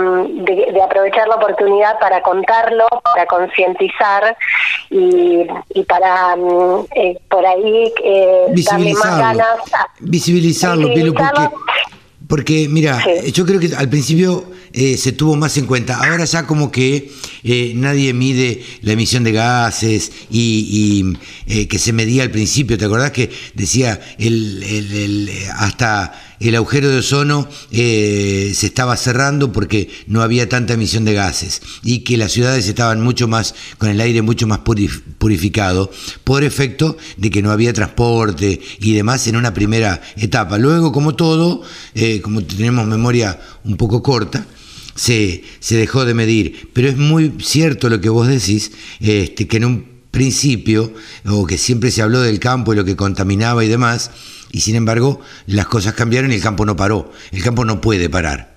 Speaker 8: de, aprovechar la oportunidad para contarlo, para concientizar y, y, para mm, eh, por ahí eh, darle más ganas.
Speaker 2: visibilizarlo, porque porque, mira, yo creo que al principio eh, se tuvo más en cuenta. Ahora ya como que eh, nadie mide la emisión de gases y, eh, que se medía al principio. ¿Te acordás que decía el, el, hasta el agujero de ozono se estaba cerrando porque no había tanta emisión de gases y que las ciudades estaban mucho más con el aire mucho más purificado por efecto de que no había transporte y demás en una primera etapa. Luego, como todo, como tenemos memoria un poco corta, se, se dejó de medir. Pero es muy cierto lo que vos decís, este, que en un principio, o que siempre se habló del campo y lo que contaminaba y demás, y sin embargo las cosas cambiaron y el campo no paró. El campo no puede parar.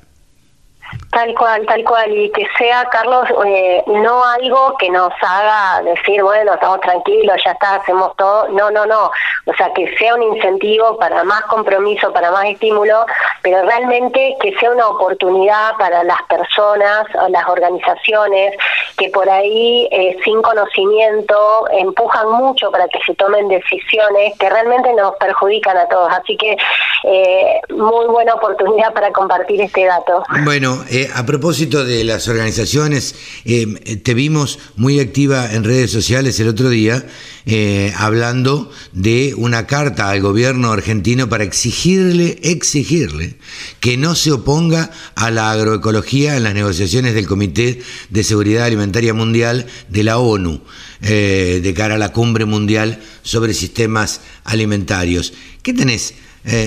Speaker 8: Tal cual, tal cual, y que sea, Carlos, eh, no algo que nos haga decir, bueno, estamos tranquilos, ya está, hacemos todo. No, no, no. O sea, que sea un incentivo para más compromiso, para más estímulo, pero realmente que sea una oportunidad para las personas o las organizaciones que por ahí, eh, sin conocimiento, empujan mucho para que se tomen decisiones que realmente nos perjudican a todos. Así que eh, muy buena oportunidad para compartir este dato.
Speaker 2: Bueno, eh, a propósito de las organizaciones, eh, te vimos muy activa en redes sociales el otro día eh, hablando de una carta al gobierno argentino para exigirle, exigirle que no se oponga a la agroecología en las negociaciones del Comité de Seguridad Alimentaria Mundial de la ONU de cara a la cumbre mundial sobre sistemas alimentarios. ¿Qué tenés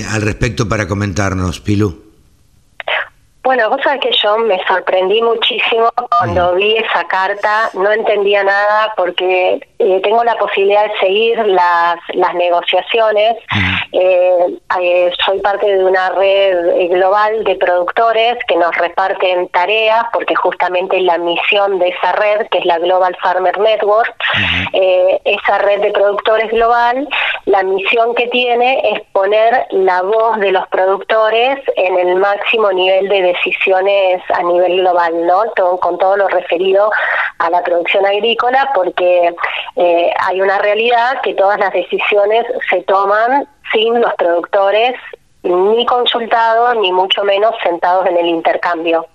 Speaker 2: al respecto para comentarnos, Pilu?
Speaker 8: Bueno, vos sabés que yo me sorprendí muchísimo cuando mm. vi esa carta, no entendía nada porque eh, tengo la posibilidad de seguir las, las negociaciones. Mm. Eh, eh, soy parte de una red global de productores que nos reparten tareas porque justamente la misión de esa red, que es la Global Farmer Network, esa red de productores global, la misión que tiene es poner la voz de los productores en el máximo nivel de decisiones a nivel global, ¿no? con todo lo referido a la producción agrícola, porque eh, hay una realidad que todas las decisiones se toman sin los productores ni consultados, ni mucho menos sentados en el intercambio.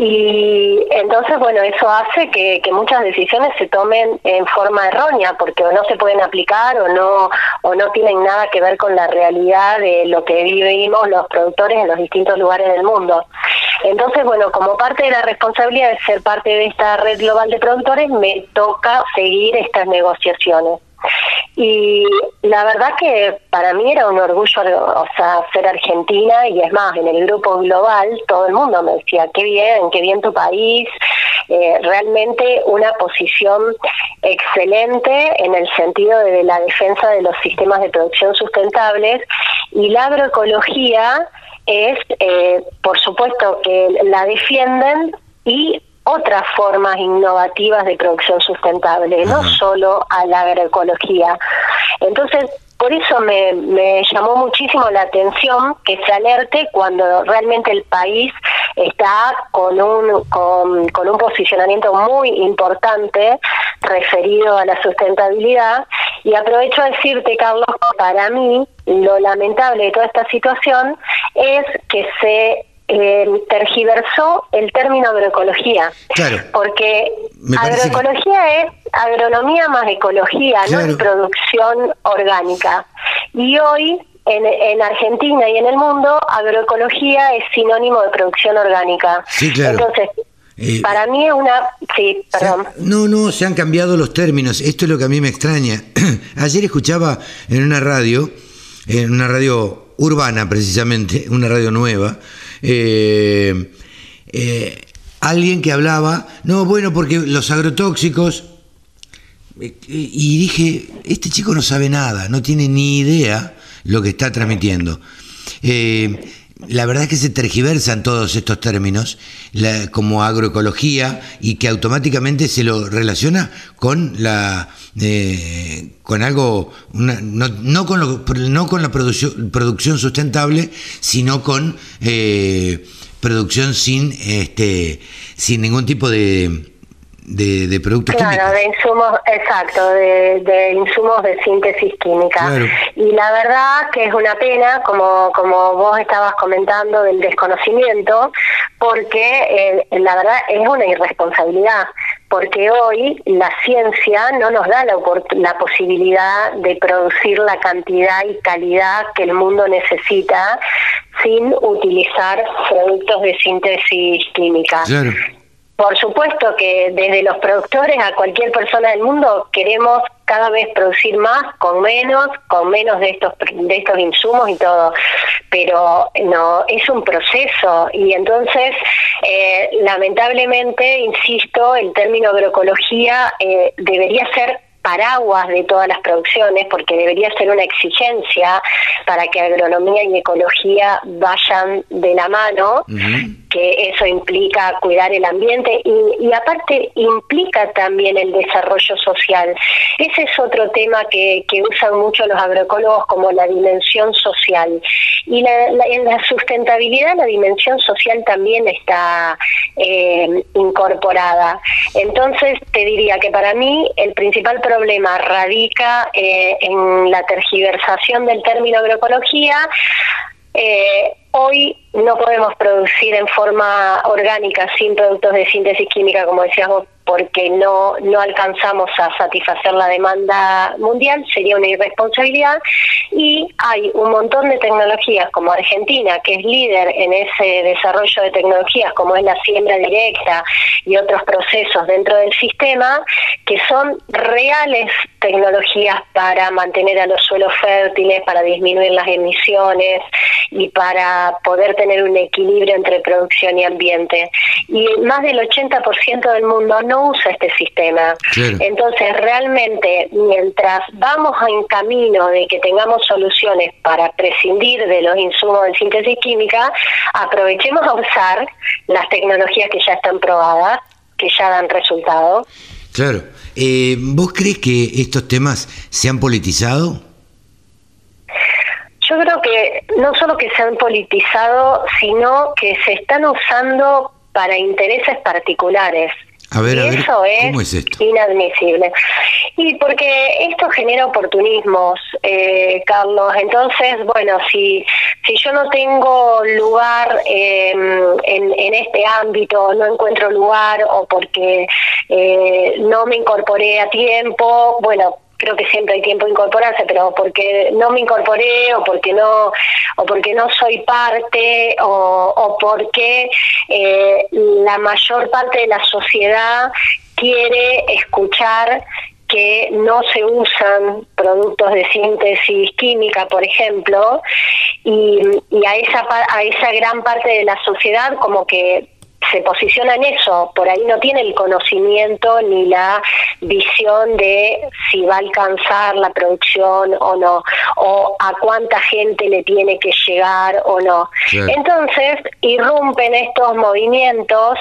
Speaker 8: Y entonces, bueno, eso hace que, muchas decisiones se tomen en forma errónea, porque o no se pueden aplicar o no, o no tienen nada que ver con la realidad de lo que vivimos los productores en los distintos lugares del mundo. Entonces, bueno, como parte de la responsabilidad de ser parte de esta red global de productores, me toca seguir estas negociaciones. Y la verdad que para mí era un orgullo, o sea, ser argentina y es más, en el grupo global todo el mundo me decía, qué bien, qué bien tu país, eh, realmente una posición excelente en el sentido de la defensa de los sistemas de producción sustentables. Y la agroecología es, eh, por supuesto, que la defienden y otras formas innovativas de producción sustentable, no solo a la agroecología. Entonces, por eso me, me, llamó muchísimo la atención que se alerte cuando realmente el país está con un, con, con un posicionamiento muy importante referido a la sustentabilidad. Y aprovecho a decirte, Carlos, para mí lo lamentable de toda esta situación es que se eh, tergiversó el término agroecología.
Speaker 2: Claro.
Speaker 8: Porque agroecología es agronomía más ecología, no es producción orgánica. Y hoy en, en, Argentina y en el mundo, agroecología es sinónimo de producción orgánica.
Speaker 2: Sí, claro.
Speaker 8: Entonces,
Speaker 2: Eh,
Speaker 8: para mí es una... Sí, perdón.
Speaker 2: ha- no, no, se han cambiado los términos. Esto es lo que a mí me extraña. Ayer escuchaba en una radio, en una radio urbana precisamente, una radio nueva, eh, eh, alguien que hablaba, no, bueno, porque los agrotóxicos, eh, y dije, este chico no sabe nada, no tiene ni idea lo que está transmitiendo. La verdad es que se tergiversan todos estos términos, la- como agroecología, y que automáticamente se lo relaciona con la eh, con algo, una- no, no con la producción, producción sustentable, sino con eh, producción sin este sin ningún tipo de, de, de productos
Speaker 8: Claro,
Speaker 2: químicos.
Speaker 8: de insumos, exacto, de, de insumos de síntesis química.
Speaker 2: Claro.
Speaker 8: Y la verdad que es una pena, como, como vos estabas comentando, del desconocimiento, porque eh, la verdad es una irresponsabilidad, porque hoy la ciencia no nos da la, la posibilidad de producir la cantidad y calidad que el mundo necesita sin utilizar productos de síntesis química.
Speaker 2: Claro.
Speaker 8: Por supuesto que desde los productores a cualquier persona del mundo queremos cada vez producir más con menos, con menos de estos de estos insumos y todo, pero no es un proceso. Y entonces eh, lamentablemente, insisto, el término agroecología eh, debería ser paraguas de todas las producciones porque debería ser una exigencia para que agronomía y ecología vayan de la mano que eso implica cuidar el ambiente y, y aparte implica también el desarrollo social. Ese es otro tema que, usan mucho los agroecólogos como la dimensión social. Y la- en la sustentabilidad la dimensión social también está eh, incorporada. Entonces te diría que para mí el principal problema radica eh, en la tergiversación del término agroecología eh, hoy no podemos producir en forma orgánica sin productos de síntesis química, como decías vos, porque no, no alcanzamos a satisfacer la demanda mundial, sería una irresponsabilidad. Y hay un montón de tecnologías como Argentina, que es líder en ese desarrollo de tecnologías, como es la siembra directa y otros procesos dentro del sistema, que son reales tecnologías para mantener a los suelos fértiles, para disminuir las emisiones y para poder tener un equilibrio entre producción y ambiente. Y más del 80% del mundo no usa este sistema.
Speaker 2: Claro.
Speaker 8: Entonces, realmente, mientras vamos en camino de que tengamos soluciones para prescindir de los insumos de síntesis química, aprovechemos a usar las tecnologías que ya están probadas, que ya dan resultado.
Speaker 2: Claro. Eh, ¿Vos crees que estos temas se han politizado?
Speaker 8: Yo creo que no solo que se han politizado, sino que se están usando para intereses particulares.
Speaker 2: A ver,
Speaker 8: y
Speaker 2: a ver,
Speaker 8: eso es,
Speaker 2: ¿cómo es esto?
Speaker 8: inadmisible. Y porque esto genera oportunismos, eh, Carlos. Entonces, bueno, si, si yo no tengo lugar eh, en, en este ámbito, no encuentro lugar o porque eh, no me incorporé a tiempo, bueno, creo que siempre hay tiempo de incorporarse, pero porque no me incorporé o porque no o porque no soy parte o, porque eh, la mayor parte de la sociedad quiere escuchar que no se usan productos de síntesis química, por ejemplo, y, y a esa a esa gran parte de la sociedad como que se posiciona en eso, por ahí no tiene el conocimiento ni la visión de si va a alcanzar la producción o no, o a cuánta gente le tiene que llegar o no.
Speaker 2: Claro.
Speaker 8: Entonces irrumpen estos movimientos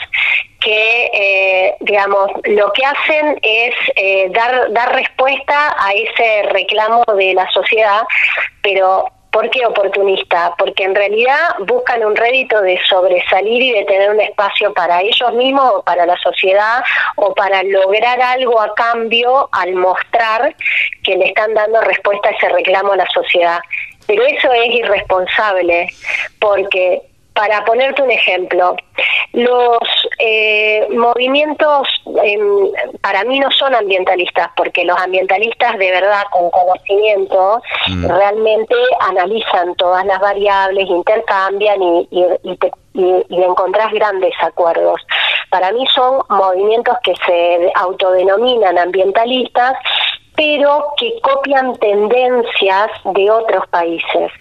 Speaker 8: que, eh, digamos, lo que hacen es eh, dar, dar respuesta a ese reclamo de la sociedad, pero ¿Por qué oportunista? Porque en realidad buscan un rédito de sobresalir y de tener un espacio para ellos mismos o para la sociedad o para lograr algo a cambio al mostrar que le están dando respuesta a ese reclamo a la sociedad. Pero eso es irresponsable porque para ponerte un ejemplo, los eh, movimientos em, para mí no son ambientalistas, porque los ambientalistas de verdad con conocimiento mm. realmente analizan todas las variables, intercambian y, y, y, encontrás grandes acuerdos. Para mí son movimientos que se autodenominan ambientalistas, pero que copian tendencias de otros países.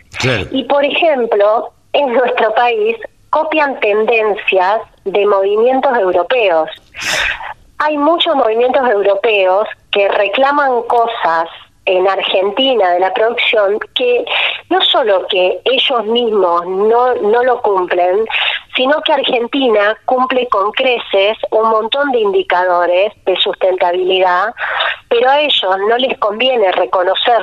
Speaker 8: Y por ejemplo, en nuestro país copian tendencias de movimientos europeos. Hay muchos movimientos europeos que reclaman cosas en Argentina de la producción que no solo que ellos mismos no, no lo cumplen, sino que Argentina cumple con creces un montón de indicadores de sustentabilidad, pero a ellos no les conviene reconocer,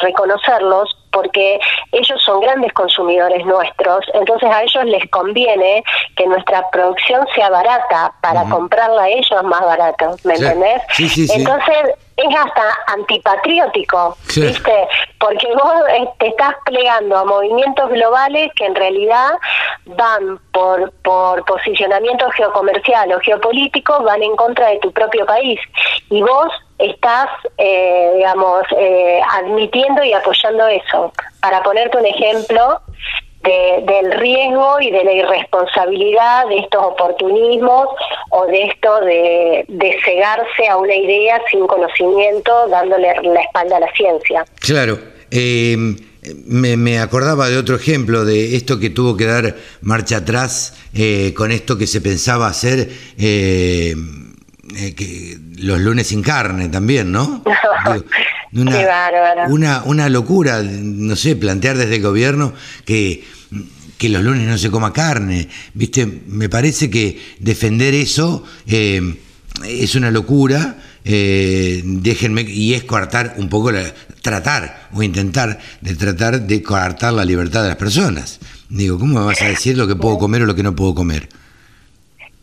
Speaker 8: reconocerlos porque ellos son grandes consumidores nuestros, entonces a ellos les conviene que nuestra producción sea barata para comprarla a ellos más barata, ¿me entendés? entonces es hasta antipatriótico, ¿viste? Porque vos eh, te estás plegando a movimientos globales que en realidad van por, por posicionamiento geocomercial o geopolítico, van en contra de tu propio país. Y vos estás, eh, digamos, eh, admitiendo y apoyando eso. Para ponerte un ejemplo, del riesgo y de la irresponsabilidad de estos oportunismos o de esto de, cegarse a una idea sin conocimiento, dándole la espalda a la ciencia.
Speaker 2: Claro. Em, me, acordaba de otro ejemplo de esto que tuvo que dar marcha atrás eh, con esto que se pensaba hacer eh, eh, que los lunes sin carne también, ¿no? una, una, una, locura, no sé, plantear desde el gobierno que que los lunes no se coma carne. ¿Viste? Me parece que defender eso eh, es una locura. Eh, déjenme, y es coartar un poco, la, tratar o intentar de tratar de coartar la libertad de las personas. Digo, ¿cómo me vas a decir lo que puedo comer o lo que no puedo comer?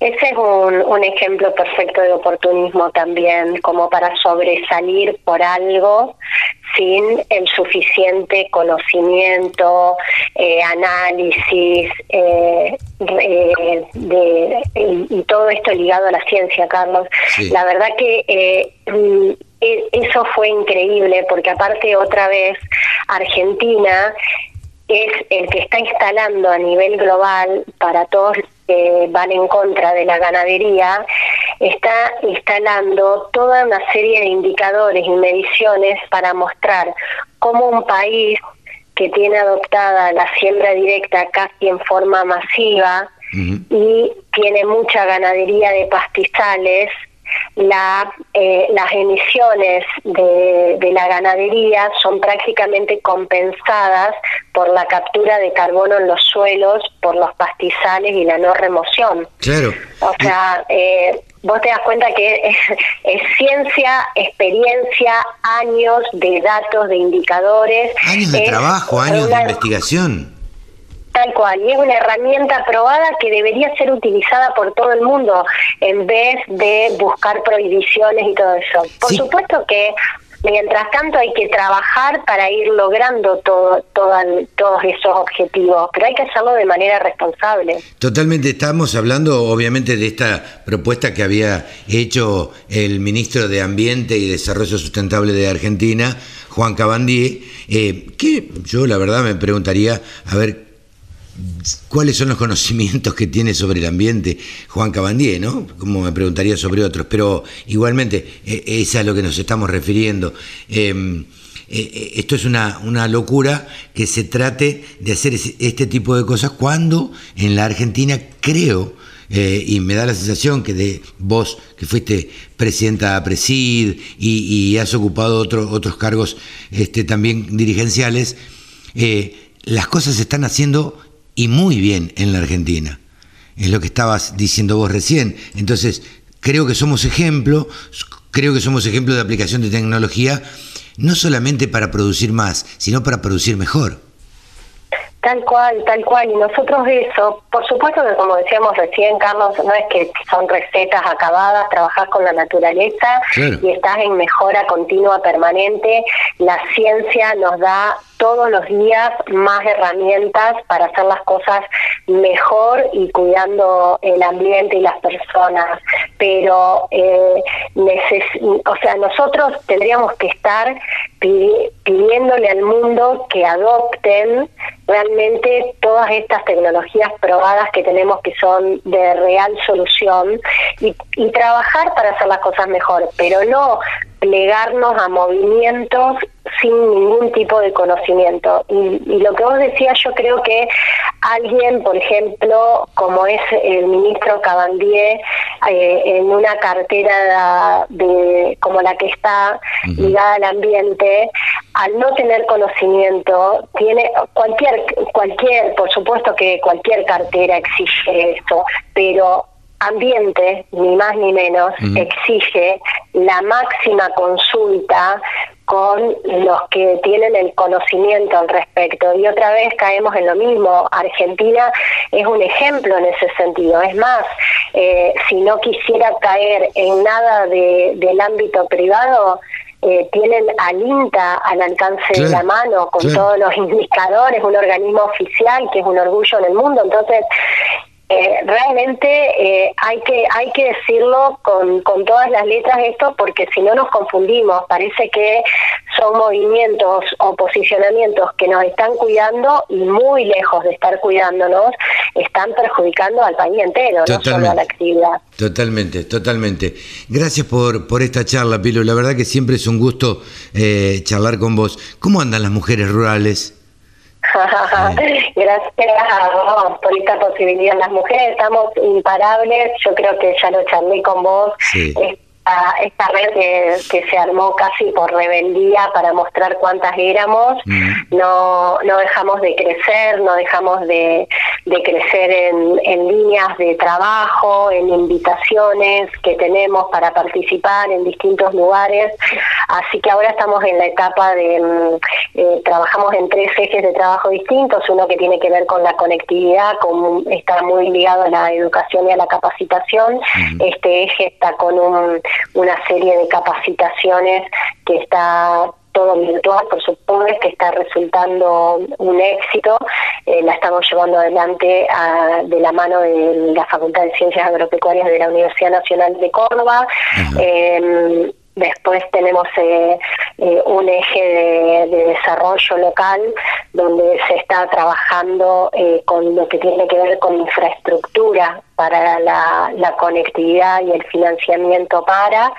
Speaker 8: Ese es un, un, ejemplo perfecto de oportunismo también, como para sobresalir por algo sin el suficiente conocimiento, eh, análisis eh, eh, de, y, todo esto ligado a la ciencia, Carlos. La verdad que mm, e, eso fue increíble porque aparte otra vez Argentina es el que está instalando a nivel global para todos que van en contra de la ganadería, está instalando toda una serie de indicadores y mediciones para mostrar cómo un país que tiene adoptada la siembra directa casi en forma masiva y tiene mucha ganadería de pastizales, la, eh, las emisiones de, de, la ganadería son prácticamente compensadas por la captura de carbono en los suelos, por los pastizales y la no remoción.
Speaker 2: Claro.
Speaker 8: O sea, eh, vos te das cuenta que es, es, ciencia, experiencia, años de datos, de indicadores.
Speaker 2: Años de trabajo, años de investigación.
Speaker 8: Tal cual, y es una herramienta probada que debería ser utilizada por todo el mundo en vez de buscar prohibiciones y todo eso. Por supuesto que mientras tanto hay que trabajar para ir logrando todo, todos esos objetivos, pero hay que hacerlo de manera responsable.
Speaker 2: Totalmente, estamos hablando obviamente de esta propuesta que había hecho el ministro de Ambiente y Desarrollo Sustentable de Argentina, Juan Cabandier, eh, que yo la verdad me preguntaría, a ver, cuáles son los conocimientos que tiene sobre el ambiente Juan Cabandier, ¿no? Como me preguntaría sobre otros, pero igualmente e, es a lo que nos estamos refiriendo. Em, e, e, esto es una, una, locura que se trate de hacer este tipo de cosas cuando en la Argentina creo, eh, y me da la sensación que de vos que fuiste presidenta de Presid y, has ocupado otros cargos este, también dirigenciales, eh, las cosas se están haciendo y muy bien en la Argentina. es lo que estabas diciendo vos recién. Entonces, creo que somos ejemplo, creo que somos ejemplo de aplicación de tecnología, no solamente para producir más, sino para producir mejor.
Speaker 8: Tal cual, tal cual. Y nosotros eso, por supuesto que como decíamos recién, Carlos, no es que son recetas acabadas, trabajas con la naturaleza y estás en mejora continua, permanente. La ciencia nos da todos los días más herramientas para hacer las cosas mejor y cuidando el ambiente y las personas. Pero, eh, o sea, nosotros tendríamos que estar pidiéndole al mundo que adopten realmente todas estas tecnologías probadas que tenemos que son de real solución y, y trabajar para hacer las cosas mejor, pero no plegarnos a movimientos sin ningún tipo de conocimiento. Y, lo que vos decías, yo creo que alguien, por ejemplo, como es el ministro Cabandier, eh, en una cartera de, como la que está ligada al ambiente, al no tener conocimiento, tiene cualquier, cualquier, por supuesto que cualquier cartera exige eso, pero ambiente, ni más ni menos, exige la máxima consulta con los que tienen el conocimiento al respecto. Y otra vez caemos en lo mismo. Argentina es un ejemplo en ese sentido. Es más, eh, si no quisiera caer en nada de, del ámbito privado, eh, tienen al INTA al alcance de la mano con todos los indicadores, un organismo oficial que es un orgullo en el mundo. Entonces, eh, realmente eh, hay que hay que decirlo con, con todas las letras esto porque si no nos confundimos parece que son movimientos o posicionamientos que nos están cuidando y muy lejos de estar cuidándonos están perjudicando al país entero no solo a la actividad.
Speaker 2: Totalmente totalmente. Gracias por por esta charla Pilo la verdad que siempre es un gusto eh, charlar con vos. Cómo andan las mujeres rurales
Speaker 8: Gracias a por esta posibilidad. Las mujeres estamos imparables, yo creo que ya lo charlé con vos esta red que, se armó casi por rebeldía para mostrar cuántas éramos, mm. no, no dejamos de crecer, no dejamos de, de crecer en, en, líneas de trabajo, en invitaciones que tenemos para participar en distintos lugares. Así que ahora estamos en la etapa de, mm, eh, trabajamos en tres ejes de trabajo distintos, uno que tiene que ver con la conectividad, con, está muy ligado a la educación y a la capacitación. Este eje está con un una serie de capacitaciones que está todo virtual, por supuesto, que está resultando un éxito. Eh, la estamos llevando adelante de la mano de la Facultad de Ciencias Agropecuarias de la Universidad Nacional de Córdoba. Después tenemos eh, eh, un eje de, desarrollo local donde se está trabajando eh, con lo que tiene que ver con infraestructura para la, conectividad y el financiamiento para,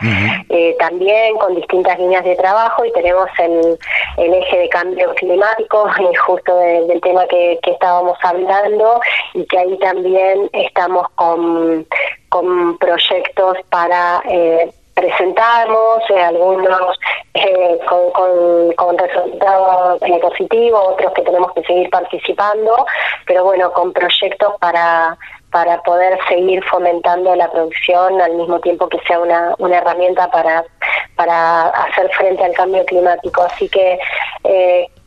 Speaker 8: también con distintas líneas de trabajo y tenemos el, el eje de cambio climático, justo del tema que, que estábamos hablando, y que ahí también estamos con, con proyectos para presentamos, eh, algunos eh, con, resultados eh, positivos, otros que tenemos que seguir participando, pero bueno, con proyectos para para poder seguir fomentando la producción al mismo tiempo que sea una, una herramienta para, para hacer frente al cambio climático. Así que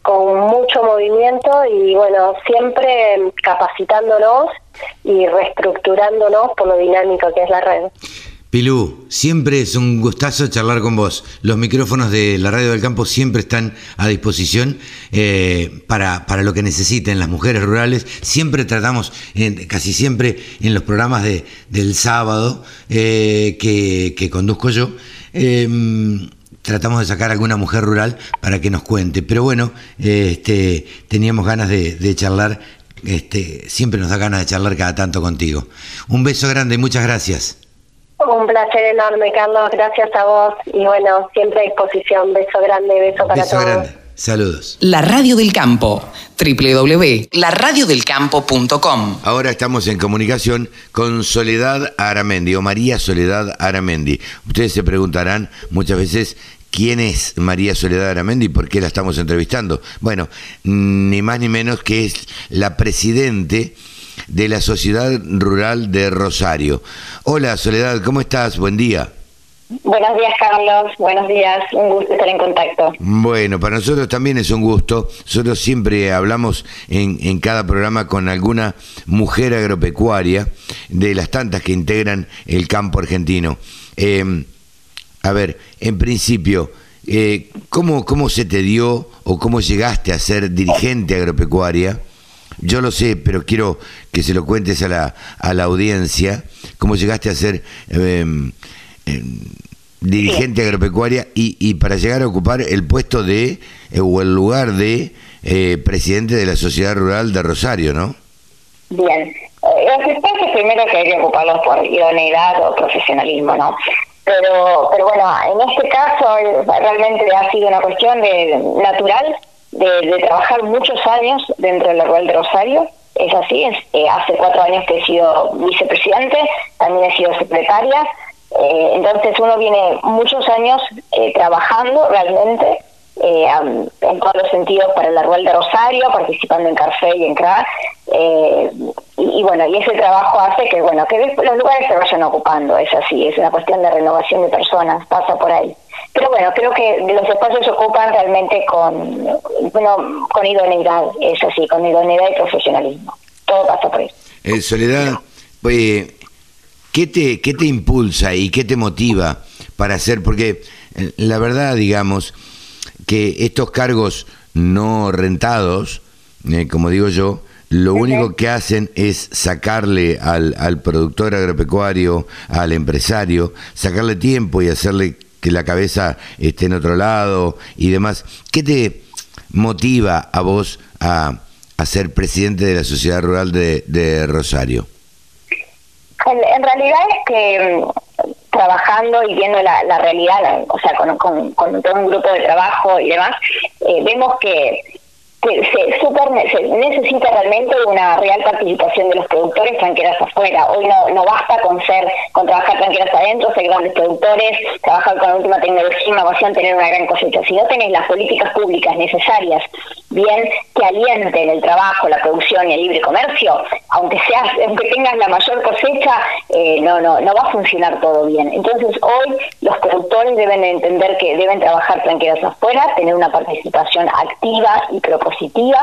Speaker 8: con mucho movimiento y bueno, siempre capacitándonos y reestructurándonos por lo dinámico que es la red.
Speaker 2: Pilú, siempre es un gustazo charlar con vos. Los micrófonos de la Radio del Campo siempre están a disposición eh, para, para, lo que necesiten las mujeres rurales. Siempre tratamos, casi siempre en los programas de, del sábado eh, que, conduzco yo, em, tratamos de sacar alguna mujer rural para que nos cuente. Pero bueno, este, teníamos ganas de, de charlar. Este, siempre nos da ganas de charlar cada tanto contigo. Un beso grande y muchas gracias.
Speaker 8: Un placer enorme, Carlos. Gracias a vos. Y bueno, siempre a disposición. Beso grande, beso para beso Grande.
Speaker 2: Saludos.
Speaker 4: La Radio del Campo, www.laradiodelcampo.com.
Speaker 2: Ahora estamos en comunicación con Soledad Aramendi o María Soledad Aramendi. Ustedes se preguntarán muchas veces quién es María Soledad Aramendi y por qué la estamos entrevistando. Bueno, ni más ni menos que es la presidente de la Sociedad Rural de Rosario. Hola Soledad, ¿cómo estás? Buen día.
Speaker 9: Buenos días, Carlos. Buenos días. Un gusto estar en contacto.
Speaker 2: Bueno, para nosotros también es un gusto. Nosotros siempre hablamos en, en cada programa con alguna mujer agropecuaria de las tantas que integran el campo argentino. Eh, a ver, en principio, eh, ¿cómo, ¿cómo se te dio o cómo llegaste a ser dirigente agropecuaria? Yo lo sé, pero quiero que se lo cuentes a la, a la audiencia. ¿Cómo llegaste a ser eh, eh, dirigente agropecuaria y, y para llegar a ocupar el puesto de, eh, o el lugar de eh, presidente de la Sociedad Rural de Rosario, ¿no?
Speaker 9: Bien. Eh, Los espacios primero que hay que ocuparlos por idoneidad o profesionalismo, ¿no? Pero, pero bueno, en este caso realmente ha sido una cuestión de natural de, trabajar muchos años dentro del Rural de Rosario. Es así, es, eh, hace cuatro años que he sido vicepresidente, también he sido secretaria. Eh, entonces uno viene muchos años eh, trabajando realmente eh, en todos los sentidos para la Rural de Rosario, participando en Carfe y en CRA. eh, y, y bueno, y ese trabajo hace que bueno que los lugares se vayan ocupando, es así, es una cuestión de renovación de personas, pasa por ahí. Pero bueno, creo que los espacios se ocupan realmente con, bueno, con idoneidad, es así, con idoneidad y profesionalismo. Todo pasa por ahí.
Speaker 2: Eh, Soledad, oye, ¿qué te, ¿qué te impulsa y qué te motiva para hacer? Porque eh, la verdad, digamos, que estos cargos no rentados, eh, como digo yo, lo único que hacen es sacarle al, al productor agropecuario, al empresario, sacarle tiempo y hacerle que la cabeza esté en otro lado y demás. ¿Qué te motiva a vos a, a ser presidente de la Sociedad Rural de, de Rosario?
Speaker 9: En, realidad es que mm, trabajando y viendo la, la realidad, o sea, con, con, con todo un grupo de trabajo y demás, eh, vemos que, que se, super, necesita realmente una real participación de los productores tranqueras afuera. Hoy no, no basta con ser, con trabajar tranqueras adentro, ser grandes productores, trabajar con la última tecnología, innovación, tener una gran cosecha. Si no tenés las políticas públicas necesarias, bien, que alienten el trabajo, la producción y el libre comercio, aunque seas, aunque tengas la mayor cosecha, eh, no, no, no va a funcionar todo bien. Entonces hoy los productores deben entender que deben trabajar tranquilos afuera, tener una participación activa y propositiva.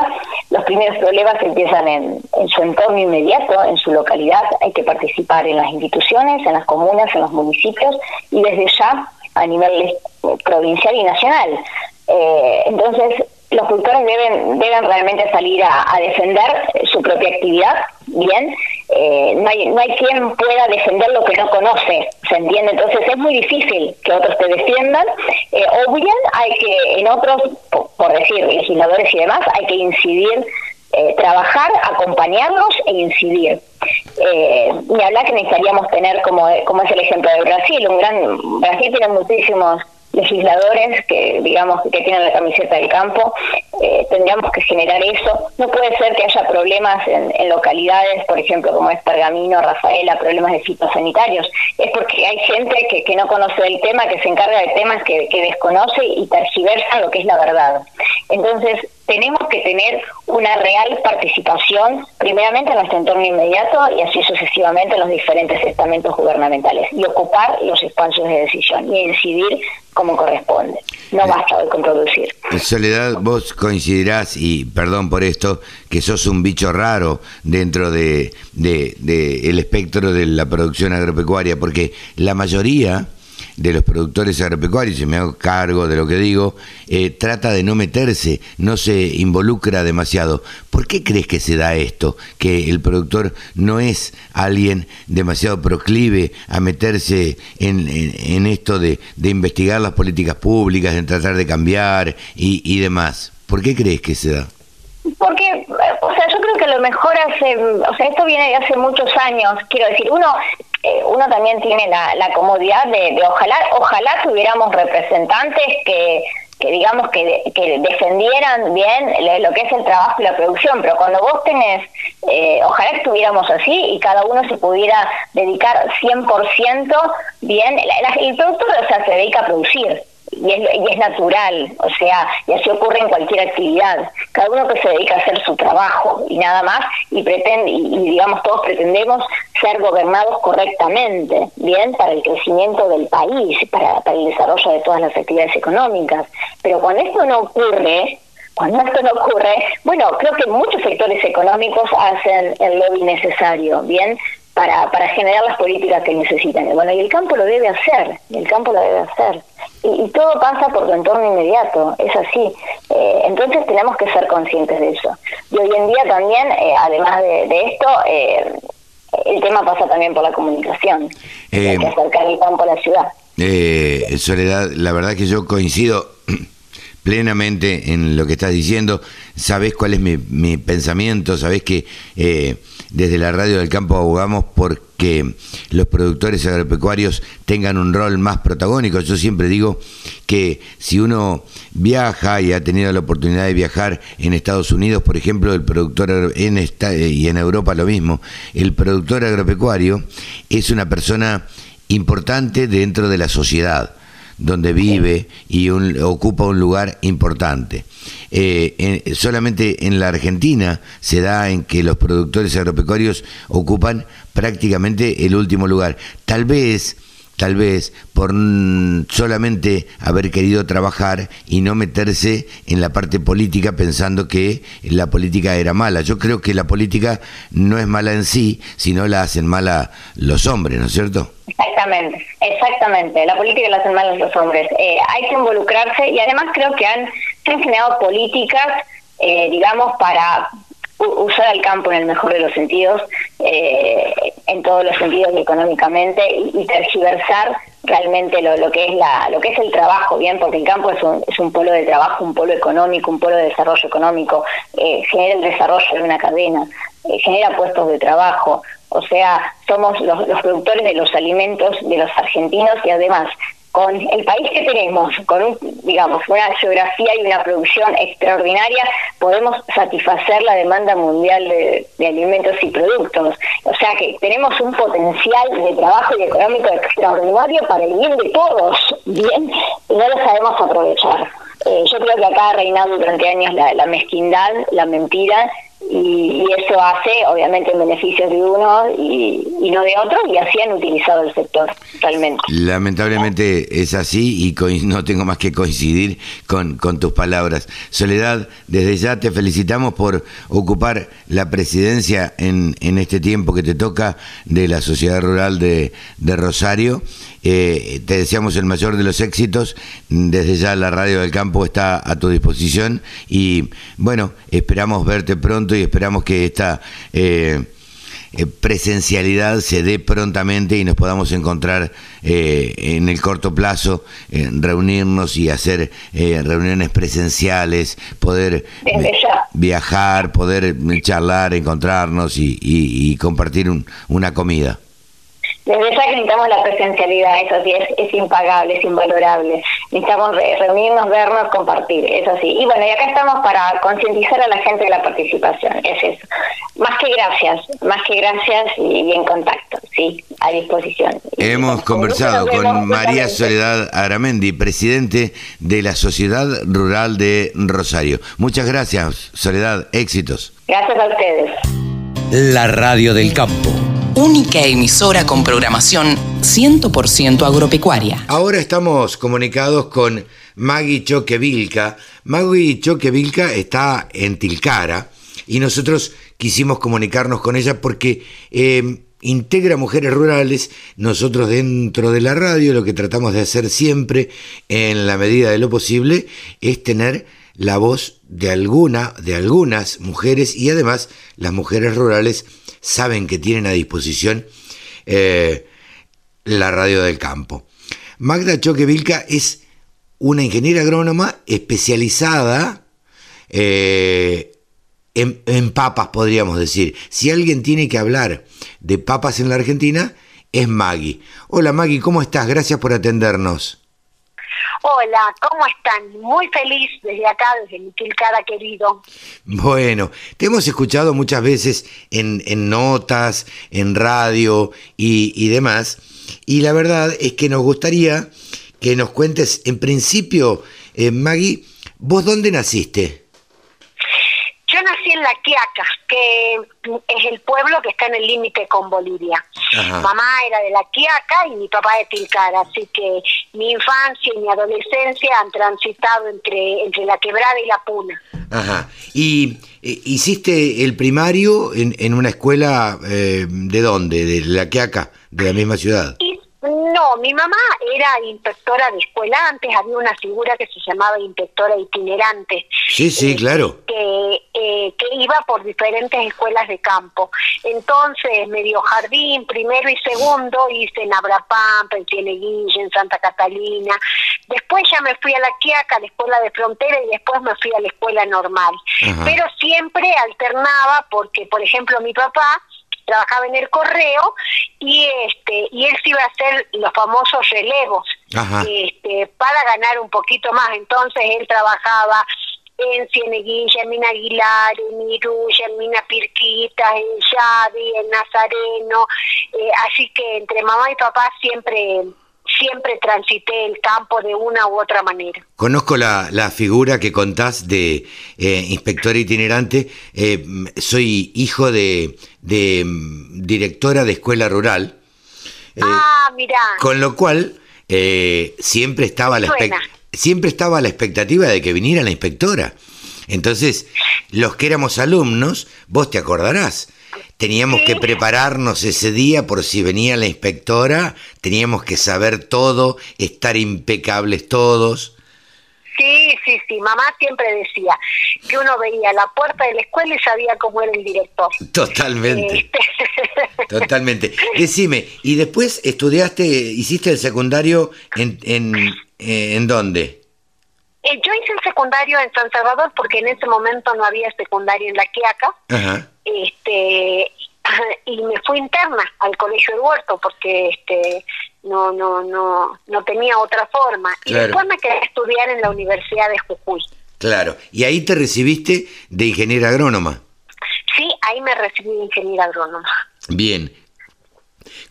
Speaker 9: Los primeros problemas empiezan en, en su entorno inmediato, en su localidad. Hay que participar en las instituciones, en las comunas, en los municipios y desde ya a nivel eh, provincial y nacional. Eh, entonces, los cultores deben, deben realmente salir a, defender su propia actividad, bien. Eh, no, hay, no hay quien pueda defender lo que no conoce, ¿se entiende? Entonces es muy difícil que otros te defiendan, eh, o bien hay que, en otros, por, por decir, legisladores y demás, hay que incidir eh, trabajar, acompañarlos e incidir. Eh, ni hablar que necesitaríamos tener, como, como es el ejemplo de Brasil, un gran Brasil tiene muchísimos legisladores que digamos que tienen la camiseta del campo eh, tendríamos que generar eso. No puede ser que haya problemas en, localidades por ejemplo como es Pergamino Rafaela problemas de fitosanitarios. Es porque hay gente que, que no conoce el tema que se encarga de temas que, que desconoce y tergiversa lo que es la verdad. Entonces tenemos que tener una real participación, primeramente en nuestro entorno inmediato y así sucesivamente en los diferentes estamentos gubernamentales y ocupar los espacios de decisión y incidir como corresponde. No basta hoy con producir.
Speaker 2: Soledad, vos coincidirás, y perdón por esto, que sos un bicho raro dentro de, de, de el espectro de la producción agropecuaria, porque la mayoría de los productores agropecuarios, y me hago cargo de lo que digo, eh, trata de no meterse, no se involucra demasiado. ¿Por qué crees que se da esto? Que el productor no es alguien demasiado proclive a meterse en, en, en esto de, de, investigar las políticas públicas, de tratar de cambiar y, y demás. ¿Por qué crees que se da?
Speaker 9: Porque, o sea, yo creo que lo mejor hace, o sea, esto viene de hace muchos años, quiero decir, uno eh, uno también tiene la, comodidad de, ojalá ojalá tuviéramos representantes que, que digamos que, que defendieran bien lo que es el trabajo y la producción, pero cuando vos tenés, eh, ojalá estuviéramos así y cada uno se pudiera dedicar 100% bien, la, el productor o sea, se dedica a producir, y es, y es natural, o sea, y así ocurre en cualquier actividad. Cada uno que se dedica a hacer su trabajo y nada más, y pretende, y, digamos todos pretendemos ser gobernados correctamente, bien, para el crecimiento del país, para, para el desarrollo de todas las actividades económicas. Pero cuando esto no ocurre, cuando esto no ocurre, bueno, creo que muchos sectores económicos hacen el lobby necesario, ¿bien? Para, para generar las políticas que necesitan. Bueno, y el campo lo debe hacer, el campo lo debe hacer. Y, todo pasa por tu entorno inmediato, es así. Eh, entonces tenemos que ser conscientes de eso. Y hoy en día también, eh, además de, esto, eh, el tema pasa también por la comunicación. Hay que acercar el campo a la ciudad.
Speaker 2: Soledad, la verdad que yo coincido plenamente en lo que estás diciendo, sabes cuál es mi, pensamiento, sabes que eh, desde la radio del campo abogamos porque los productores agropecuarios tengan un rol más protagónico. Yo siempre digo que si uno viaja y ha tenido la oportunidad de viajar en Estados Unidos, por ejemplo, el productor en esta, y en Europa lo mismo, el productor agropecuario es una persona importante dentro de la sociedad donde vive y ocupa un lugar importante. Eh, solamente en la Argentina se da en que los productores agropecuarios ocupan prácticamente el último lugar. Tal vez tal vez por solamente haber querido trabajar y no meterse en la parte política pensando que la política era mala. Yo creo que la política no es mala en sí, sino la hacen mala los hombres, ¿no es cierto?
Speaker 9: Exactamente, exactamente. La política la hacen mal los hombres. Eh, hay que involucrarse y además creo que han, han generado políticas, eh, digamos, para usar al campo en el mejor de los sentidos, eh, en todos los sentidos económicamente, y, tergiversar realmente lo, lo, que es la lo que es el trabajo bien porque el campo es un, es un polo de trabajo un polo económico un polo de desarrollo económico eh, genera el desarrollo de una cadena eh, genera puestos de trabajo. O sea somos los, los productores de los alimentos de los argentinos y además con el país que tenemos, con un, digamos una geografía y una producción extraordinaria, podemos satisfacer la demanda mundial de, alimentos y productos. O sea que tenemos un potencial de trabajo y económico extraordinario para el bien de todos, bien, y no lo sabemos aprovechar. Eh, yo creo que acá ha reinado durante años la, la mezquindad, la mentira y, eso hace obviamente en beneficio de uno y, no de otro y así han utilizado el sector realmente.
Speaker 2: Lamentablemente es así y no tengo más que coincidir con, con tus palabras. Soledad, desde ya te felicitamos por ocupar la presidencia en, en este tiempo que te toca de la Sociedad Rural de, de Rosario eh, te deseamos el mayor de los éxitos. Desde ya la radio del campo está a tu disposición y bueno, esperamos verte pronto y esperamos que esta eh, eh, presencialidad se dé prontamente y nos podamos encontrar en el corto plazo, reunirnos y hacer reuniones presenciales, poder viajar, poder charlar, encontrarnos y, compartir una comida.
Speaker 9: Desde ya que necesitamos la presencialidad, eso sí, es, impagable, es invalorable. Necesitamos reunirnos, vernos, compartir, eso sí. Y bueno, y acá estamos para concientizar a la gente de la participación, es eso. Más que gracias, más que gracias y, en contacto, sí, a disposición.
Speaker 2: Hemos conversado con María Soledad Aramendi, presidente de la Sociedad Rural de Rosario. Muchas gracias, Soledad, éxitos.
Speaker 9: Gracias a ustedes.
Speaker 4: La Radio del Campo única emisora con programación 100% agropecuaria.
Speaker 2: Ahora estamos comunicados con Maggie Choquevilca. Maggie Choquevilca está en Tilcara y nosotros quisimos comunicarnos con ella porque em, integra mujeres rurales. Nosotros dentro de la radio lo que tratamos de hacer siempre, en la medida de lo posible, es tener la voz de alguna, de algunas mujeres y además las mujeres rurales saben que tienen a disposición eh, la radio del campo. Magda Choque Vilca es una ingeniera agrónoma especializada eh, en, en, papas, podríamos decir. Si alguien tiene que hablar de papas en la Argentina, es Maggie. Hola Maggie, ¿cómo estás? Gracias por atendernos.
Speaker 10: Hola, ¿cómo están? Muy feliz desde acá, desde mi Tilcara querido.
Speaker 2: Bueno, te hemos escuchado muchas veces en, en notas, en radio y, y demás, y la verdad es que nos gustaría que nos cuentes, en principio, eh, Maggie, ¿vos dónde naciste?
Speaker 10: Yo nací en La Quiaca, que es el pueblo que está en el límite con Bolivia.
Speaker 2: Ajá.
Speaker 10: Mamá era de La Quiaca y mi papá de Tilcara, así que mi infancia y mi adolescencia han transitado entre, entre La Quebrada y La Puna.
Speaker 2: Ajá. ¿Y eh, hiciste el primario en, en una escuela eh, de dónde? ¿De la que acá? ¿De la misma ciudad?
Speaker 10: Y no, mi mamá era inspectora de escuela, antes había una figura que se llamaba inspectora itinerante.
Speaker 2: Sí, sí,
Speaker 10: eh,
Speaker 2: claro.
Speaker 10: Que, eh, que iba por diferentes escuelas de campo. Entonces me dio jardín, primero y segundo, hice en Abrapampa, en Cieneguilla, en Santa Catalina. Después ya me fui a la Quiaca, a la escuela de frontera, y después me fui a la escuela normal.
Speaker 2: Ajá.
Speaker 10: Pero siempre alternaba porque, por ejemplo, mi papá trabajaba en el correo y este y él se iba a hacer los famosos relevos
Speaker 2: Ajá.
Speaker 10: este para ganar un poquito más entonces él trabajaba en Cieneguilla, en Mina Aguilar, en Iruya, en Mina Pirquita, en Yavi, en Nazareno, eh, así que entre mamá y papá siempre siempre transité el campo de una u otra manera.
Speaker 2: Conozco la, la figura que contás de eh, inspector itinerante. Eh, soy hijo de, de mm, directora de escuela rural. Eh,
Speaker 10: ah, mira.
Speaker 2: Con lo cual, eh, siempre estaba la siempre estaba la expectativa de que viniera la inspectora. Entonces, los que éramos alumnos, vos te acordarás, teníamos
Speaker 10: Sí.
Speaker 2: que prepararnos ese día por si venía la inspectora, teníamos que saber todo, estar impecables todos.
Speaker 10: Sí, sí, sí. Mamá siempre decía que uno veía la puerta de la escuela y sabía cómo era el director.
Speaker 2: Totalmente,
Speaker 10: Este,
Speaker 2: totalmente. Decime, ¿y después estudiaste, hiciste el secundario en, en, eh, en dónde?
Speaker 10: Eh, Yo hice el secundario en San Salvador porque en ese momento no había secundario en La Quiaca.
Speaker 2: Ajá.
Speaker 10: Este, y me fui interna al colegio del huerto porque este no no no no tenía otra forma. Y después me quedé a estudiar en la Universidad de Jujuy.
Speaker 2: Claro, y ahí te recibiste de ingeniera agrónoma.
Speaker 10: sí ahí me recibí de ingeniera agrónoma.
Speaker 2: Bien.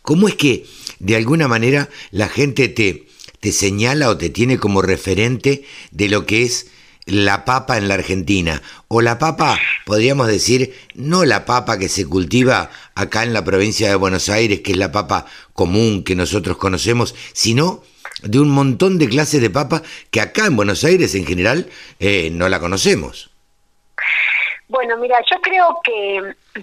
Speaker 2: ¿Cómo es que de alguna manera la gente te, te señala o te tiene como referente de lo que es la papa en la Argentina? O la papa, podríamos decir, no la papa que se cultiva acá en la provincia de Buenos Aires, que es la papa común que nosotros conocemos, sino de un montón de clases de papa que acá en Buenos Aires en general eh, no la conocemos.
Speaker 10: bueno mira yo creo que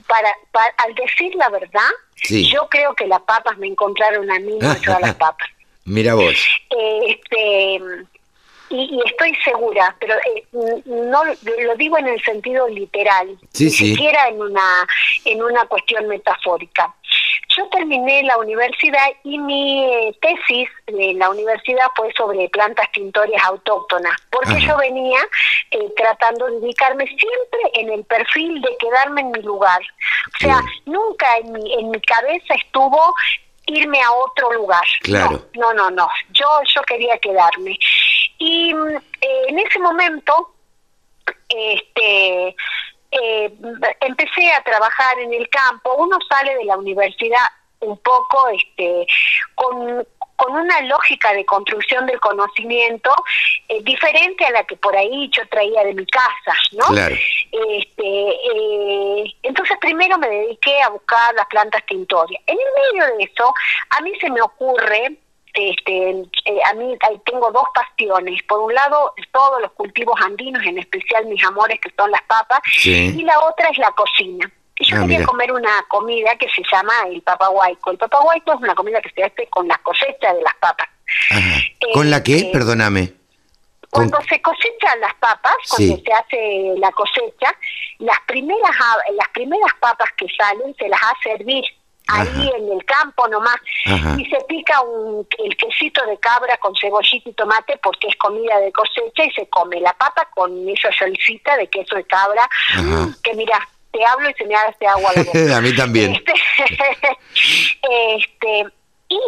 Speaker 10: para, para- al decir la verdad
Speaker 2: Sí.
Speaker 10: yo creo que las papas me encontraron a mí no a las papas
Speaker 2: Mira vos.
Speaker 10: Este y, y estoy segura, pero eh, no lo digo en el sentido literal,
Speaker 2: Sí,
Speaker 10: ni
Speaker 2: sí.
Speaker 10: siquiera en una en una cuestión metafórica. Yo terminé la universidad y mi eh, tesis de la universidad fue sobre plantas tintorias autóctonas, porque
Speaker 2: Ajá.
Speaker 10: yo venía eh, tratando de ubicarme siempre en el perfil de quedarme en mi lugar. O sea, nunca en mi, en mi cabeza estuvo irme a otro lugar.
Speaker 2: Claro.
Speaker 10: No, no, no, no. Yo, yo quería quedarme. Y mm, eh, en ese momento, este, eh, empecé a trabajar en el campo. Uno sale de la universidad un poco, este, con con una lógica de construcción del conocimiento eh, diferente a la que por ahí yo traía de mi casa, ¿no?
Speaker 2: Claro.
Speaker 10: Este, eh, entonces primero me dediqué a buscar las plantas tintorias. En el medio de eso, a mí se me ocurre, este, eh, a mí tengo dos pastiones. Por un lado, todos los cultivos andinos, en especial mis amores que son las papas,
Speaker 2: Sí.
Speaker 10: y la otra es la cocina. Y yo
Speaker 2: Ah,
Speaker 10: quería
Speaker 2: mira.
Speaker 10: comer una comida que se llama el papaguayco. El papaguayco es una comida que se hace con la cosecha de las papas.
Speaker 2: Ajá. ¿Con la qué?
Speaker 10: Este,
Speaker 2: Perdóname. Con-
Speaker 10: Cuando se cosechan las papas,
Speaker 2: Sí.
Speaker 10: cuando se hace la cosecha, las primeras las primeras papas que salen se las hace hervir ahí
Speaker 2: Ajá.
Speaker 10: en el campo nomás
Speaker 2: Ajá.
Speaker 10: y se pica un, el quesito de cabra con cebollita y tomate porque es comida de cosecha y se come la papa con esa salsita de queso de cabra
Speaker 2: Ajá.
Speaker 10: Que mira te hablo y se me hace agua la boca.
Speaker 2: A mí también.
Speaker 10: Este, este, y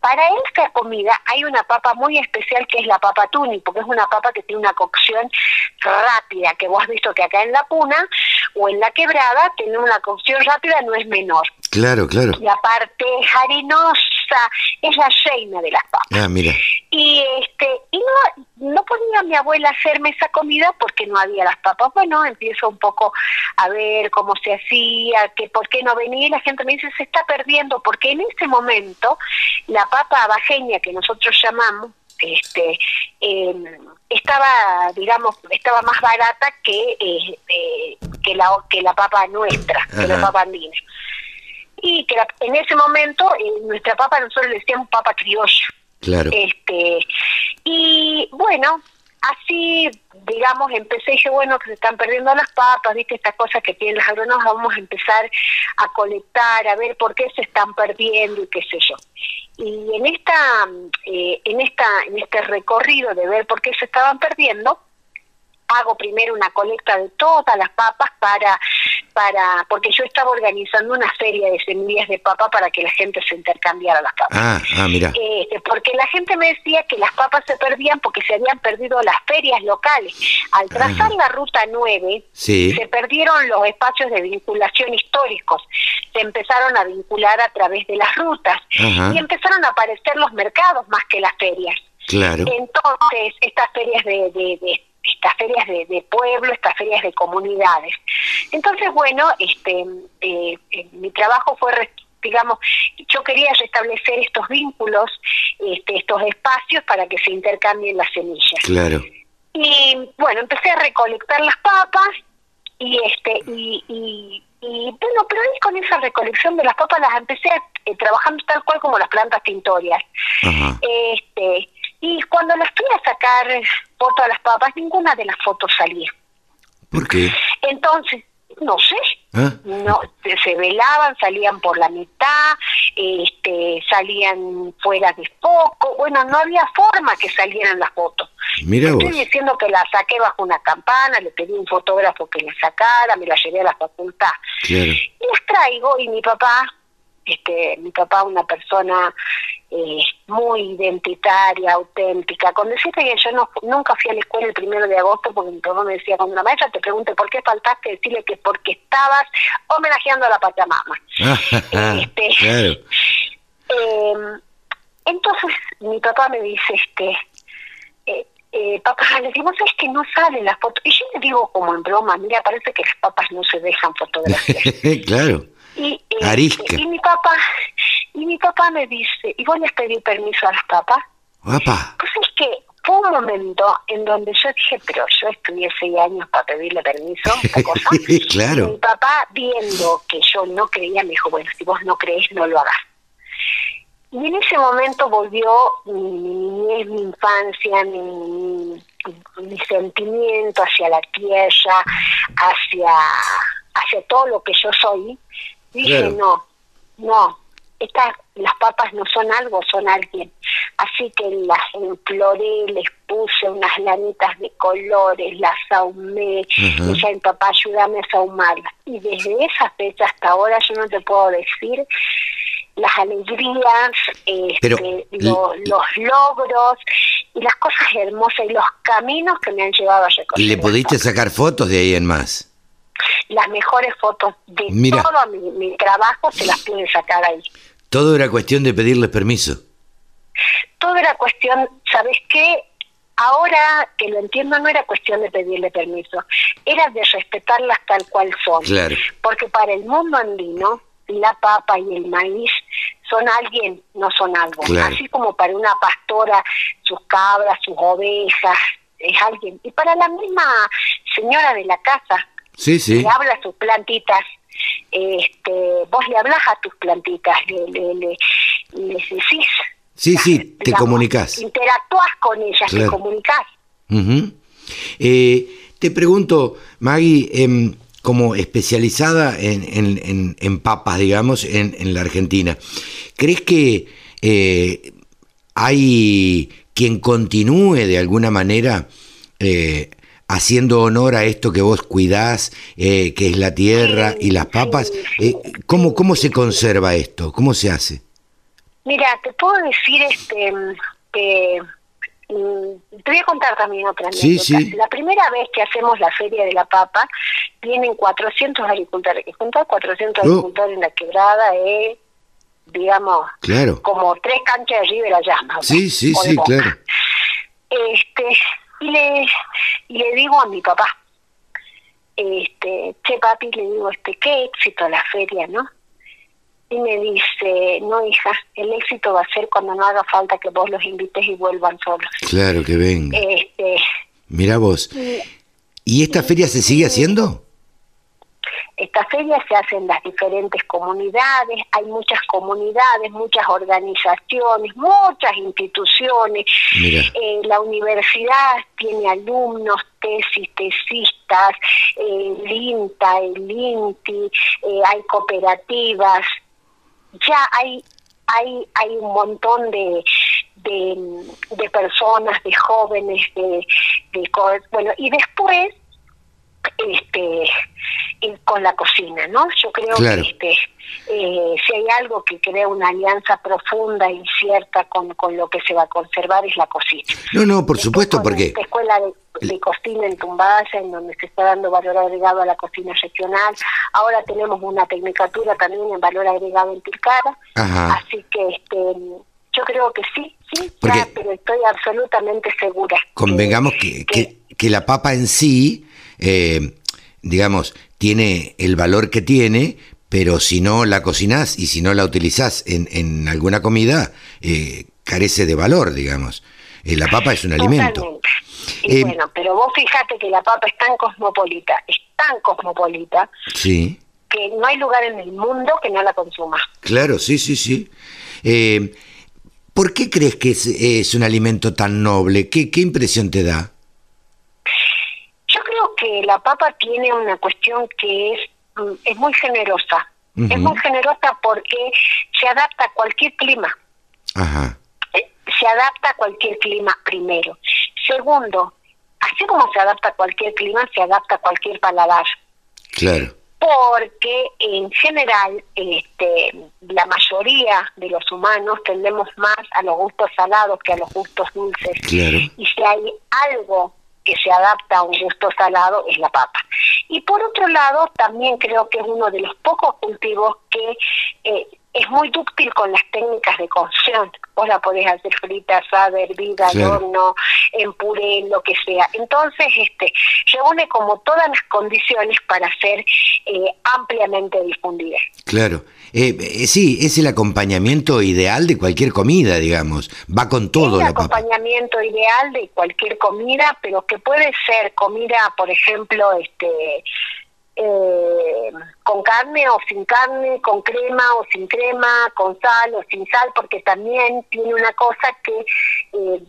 Speaker 10: para esta comida hay una papa muy especial que es la papa tuni, porque es una papa que tiene una cocción rápida, que vos has visto que acá en la puna o en la quebrada tener una cocción rápida no es menor.
Speaker 2: Claro, claro.
Speaker 10: Y aparte es harinosa, es la reina de las papas.
Speaker 2: Ah, mira.
Speaker 10: Y este y no, no podía mi abuela hacerme esa comida porque no había las papas. Bueno, empiezo un poco a ver cómo se hacía, que por qué no venía y la gente me dice se está perdiendo porque en ese momento la papa abajeña que nosotros llamamos este eh, estaba digamos estaba más barata que eh, eh, que la que la papa nuestra que la papa andina y que la- en ese momento eh, nuestra papa nosotros le decíamos papa criolla.
Speaker 2: Claro.
Speaker 10: este y bueno así digamos empecé y dije bueno que se están perdiendo las papas viste estas cosas que tienen los agrónomos vamos a empezar a colectar a ver por qué se están perdiendo y qué sé yo. Y en esta eh, en esta en este recorrido de ver por qué se estaban perdiendo hago primero una colecta de todas las papas para para porque yo estaba organizando una feria de semillas de papa para que la gente se intercambiara las papas
Speaker 2: Ah, ah, mira.
Speaker 10: este, porque la gente me decía que las papas se perdían porque se habían perdido las ferias locales. Al trazar la ruta 9,
Speaker 2: Sí.
Speaker 10: se perdieron los espacios de vinculación históricos. Se empezaron a vincular a través de las rutas
Speaker 2: Ajá.
Speaker 10: y empezaron a aparecer los mercados más que las ferias.
Speaker 2: Claro.
Speaker 10: Entonces, estas ferias de, de- de- estas ferias de, de pueblo, estas ferias de comunidades. Entonces, bueno, este, eh, eh, mi trabajo fue, digamos, yo quería restablecer estos vínculos, este, estos espacios para que se intercambien las semillas.
Speaker 2: Claro.
Speaker 10: Y bueno, empecé a recolectar las papas y este y, y, y, bueno, pero ahí con esa recolección de las papas las empecé eh, trabajando tal cual como las plantas tintorias.
Speaker 2: Ajá.
Speaker 10: Este, y cuando las fui a sacar eh, fotos a las papas, ninguna de las fotos salía.
Speaker 2: ¿Por qué?
Speaker 10: Entonces, no sé,
Speaker 2: ¿Ah?
Speaker 10: no se- velaban, salían por la mitad, este, salían fuera de foco, bueno, no había forma que salieran las fotos.
Speaker 2: Mira vos.
Speaker 10: Estoy diciendo que la saqué bajo una campana, le pedí a un fotógrafo que la sacara, me la llevé a la facultad.
Speaker 2: Claro.
Speaker 10: Y las traigo y mi papá, este, mi papá una persona eh, muy identitaria, auténtica, con decirte que yo no, nunca fui a la escuela el primero de agosto porque mi papá me decía, cuando la maestra te pregunte por qué faltaste, decirle que porque estabas homenajeando a la Pachamama. Este,
Speaker 2: claro.
Speaker 10: eh, entonces mi papá me dice, este, eh, eh, papá, le digo, ¿sabes que no salen las fotos? Y yo le digo como en broma, mira, parece que las papas no se dejan fotografiar.
Speaker 2: claro.
Speaker 10: Y, eh,
Speaker 2: Arisca.
Speaker 10: y mi papá, y mi papá me dice, ¿y vos les pedí permiso a las papas?
Speaker 2: Guapa.
Speaker 10: Pues es que fue un momento en donde yo dije, pero yo estudié seis años para pedirle permiso, esta cosa.
Speaker 2: Claro.
Speaker 10: Mi papá, viendo que yo no creía, me dijo, bueno, si vos no crees, no lo hagas. Y en ese momento volvió mi niñez, mi infancia, mi, mi sentimiento hacia la tierra, hacia, hacia todo lo que yo soy. Dije,
Speaker 2: Claro.
Speaker 10: no, no, estas, las papas no son algo, son alguien. Así que las imploré, les puse unas lanitas de colores, las ahumé,
Speaker 2: Ajá.
Speaker 10: y ya mi papá, ayúdame a sahumarlas. Y desde esa fecha hasta ahora yo no te puedo decir las alegrías, este,
Speaker 2: Pero,
Speaker 10: lo-
Speaker 2: l-
Speaker 10: los logros y las cosas hermosas y los caminos que me han llevado a recorrer.
Speaker 2: ¿Le pudiste sacar fotos de ahí en más?
Speaker 10: Las mejores fotos de
Speaker 2: Mira.
Speaker 10: todo mi, mi trabajo se las pude sacar ahí.
Speaker 2: Todo era cuestión de pedirles permiso.
Speaker 10: todo era cuestión, ¿sabes qué? Ahora que lo entiendo, no era cuestión de pedirle permiso, era de respetarlas tal cual son.
Speaker 2: Claro.
Speaker 10: Porque para el mundo andino, la papa y el maíz son alguien, no son algo.
Speaker 2: Claro.
Speaker 10: Así como para una pastora, sus cabras, sus ovejas, es alguien. Y para la misma señora de la casa,
Speaker 2: Sí, sí.
Speaker 10: le habla a sus plantitas, este, vos le hablas a tus plantitas, le, le, le, les decís.
Speaker 2: Sí, sí, te
Speaker 10: digamos,
Speaker 2: comunicás.
Speaker 10: Interactúas con ellas, te.
Speaker 2: Ujú. Eh, te pregunto, Maggie, em, como especializada en, en- en- en papas, digamos, en, en la Argentina, ¿crees que eh, hay quien continúe de alguna manera eh, haciendo honor a esto que vos cuidás, eh, que es la tierra y las papas? Eh, ¿cómo, ¿Cómo se conserva esto? ¿Cómo se hace?
Speaker 10: Mira, te puedo decir este que mm, te voy a contar también otra.
Speaker 2: Sí, sí.
Speaker 10: La primera vez que hacemos la Feria de la Papa, vienen 400 agricultores. Juntar 400
Speaker 2: Oh.
Speaker 10: agricultores en la quebrada es digamos,
Speaker 2: Claro.
Speaker 10: como tres canchas de River allá.
Speaker 2: Sí, sí,
Speaker 10: o
Speaker 2: sí, claro.
Speaker 10: Este, y le, y le digo a mi papá, este, che papi, le digo, este, qué éxito la feria, ¿no? Y me dice, no hija, el éxito va a ser cuando no haga falta que vos los invites y vuelvan solos.
Speaker 2: Claro que venga.
Speaker 10: Este,
Speaker 2: Mira vos.
Speaker 10: y
Speaker 2: ¿Y esta feria se sigue haciendo?
Speaker 10: Esta feria se hace en las diferentes comunidades, hay muchas comunidades, muchas organizaciones, muchas instituciones. Eh, la universidad tiene alumnos, tesis, tesistas, eh, el INTA, el INTI, eh, hay cooperativas. Ya hay, hay, hay un montón de, de, de personas, de jóvenes, de, de bueno, y después este y con la cocina, ¿no? Yo creo
Speaker 2: Claro.
Speaker 10: que este, eh, si hay algo que crea una alianza profunda y cierta con, con lo que se va a conservar es la cocina.
Speaker 2: No, no, por
Speaker 10: Después
Speaker 2: supuesto, porque...
Speaker 10: Esta escuela de, de cocina en Tumbaya, en donde se está dando valor agregado a la cocina regional. Ahora tenemos una tecnicatura también en valor agregado en Tilcara.
Speaker 2: Ajá.
Speaker 10: Así que este, yo creo que sí, sí,
Speaker 2: Porque-
Speaker 10: ya, pero estoy absolutamente segura.
Speaker 2: Convengamos que, que, que la papa en sí, eh, digamos, tiene el valor que tiene, pero si no la cocinás y si no la utilizás en, en alguna comida, eh, carece de valor, digamos. Eh, la papa es un alimento.
Speaker 10: Totalmente. Y bueno, pero vos fíjate que la papa es tan cosmopolita, es tan cosmopolita,
Speaker 2: Sí,
Speaker 10: que no hay lugar en el mundo que no la consuma.
Speaker 2: claro, sí, sí, sí. ¿Por qué crees que es, es un alimento tan noble? ¿Qué, ¿Qué impresión te da?
Speaker 10: Que la papa tiene una cuestión que es, mm, es muy generosa. Es muy generosa porque se adapta a cualquier clima.
Speaker 2: Ajá,
Speaker 10: Eh, Se adapta a cualquier clima primero. Segundo, así como se adapta a cualquier clima, se adapta a cualquier paladar.
Speaker 2: claro,
Speaker 10: porque en general este, la mayoría de los humanos tendemos más a los gustos salados que a los gustos dulces.
Speaker 2: claro.
Speaker 10: Y si hay algo que se adapta a un gusto salado es la papa. Y por otro lado, también creo que es uno de los pocos cultivos que eh, es muy dúctil con las técnicas de cocción. Vos la podés hacer frita, asada, hervida, al horno, en puré, lo que sea. Entonces, este, reúne como todas las condiciones para ser eh, ampliamente difundida.
Speaker 2: Claro. Eh, eh, sí, es el acompañamiento ideal de cualquier comida, digamos. Va con todo
Speaker 10: es
Speaker 2: la
Speaker 10: el
Speaker 2: papa.
Speaker 10: acompañamiento ideal de cualquier comida, pero que puede ser comida, por ejemplo, este eh, con carne o sin carne, con crema o sin crema, con sal o sin sal, porque también tiene una cosa que eh,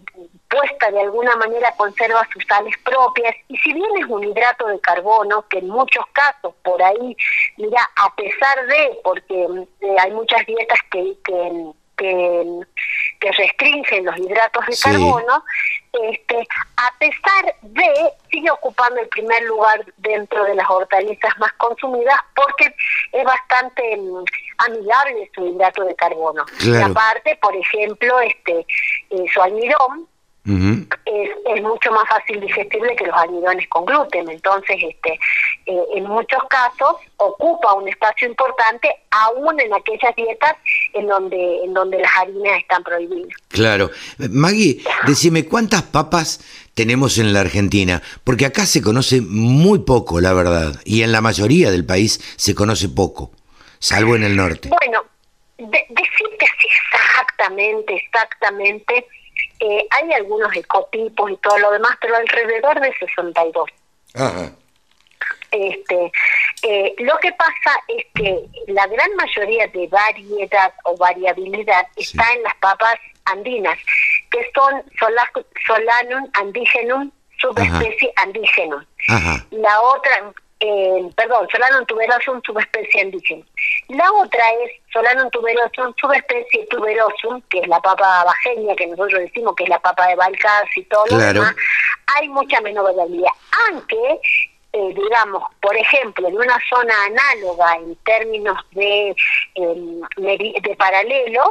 Speaker 10: puesta de alguna manera conserva sus sales propias y si bien es un hidrato de carbono, que en muchos casos por ahí, mira, a pesar de, porque eh, hay muchas dietas que, que, que, que restringen los hidratos de
Speaker 2: Sí.
Speaker 10: carbono, este, a pesar de, sigue ocupando el primer lugar dentro de las hortalizas más consumidas porque es bastante mm, amigable su hidrato de carbono.
Speaker 2: Claro.
Speaker 10: Y aparte, por ejemplo, este eh, su almidón es, es mucho más fácil digestible que los almidones con gluten. Entonces, este, eh, en muchos casos ocupa un espacio importante, aún en aquellas dietas en donde, en donde las harinas están prohibidas.
Speaker 2: Claro. Eh, Maggie, decime, ¿cuántas papas tenemos en la Argentina? Porque acá se conoce muy poco, la verdad. Y en la mayoría del país se conoce poco, salvo en el norte.
Speaker 10: Bueno, de- decirte así exactamente, exactamente, eh, hay algunos ecotipos y todo lo demás, pero alrededor de 62.
Speaker 2: Ajá.
Speaker 10: Este, eh, lo que pasa es que la gran mayoría de variedad o variabilidad está en las papas andinas, que son Sola- Solanum andigenum, subespecie andigenum.
Speaker 2: Ajá.
Speaker 10: La otra, eh, perdón, Solanum tuberosum, subespecie andigenum. La otra es Solanum tuberosum, subespecie tuberosum, que es la papa bajeña, que nosotros decimos que es la papa de Balcás y todo lo
Speaker 2: Claro.
Speaker 10: demás. Hay mucha menor variabilidad, aunque eh, digamos, por ejemplo, en una zona análoga en términos de, meri- de paralelos,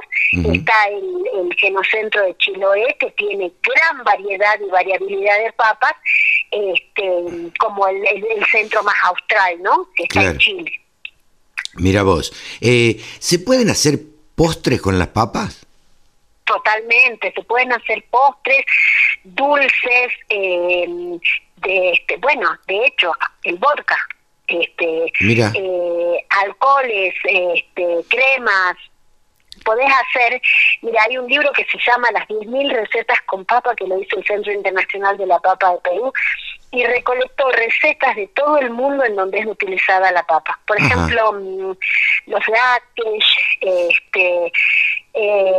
Speaker 10: está el, el genocentro de Chiloé, que tiene gran variedad y variabilidad de papas, este, como el, el- el centro más austral, ¿no? Que está
Speaker 2: Claro.
Speaker 10: en Chile.
Speaker 2: Mira vos, eh, ¿se pueden hacer postres con las papas?
Speaker 10: Totalmente, se pueden hacer postres, dulces, eh, de este, bueno, de hecho, el vodka, este,
Speaker 2: Mira.
Speaker 10: eh, alcoholes, este, cremas, podés hacer, mira, hay un libro que se llama Las 10.000 recetas con papa que lo hizo el Centro Internacional de la Papa de Perú y recolectó recetas de todo el mundo en donde es utilizada la papa. Por
Speaker 2: Ajá.
Speaker 10: ejemplo, mm, los lácteos, este, eh,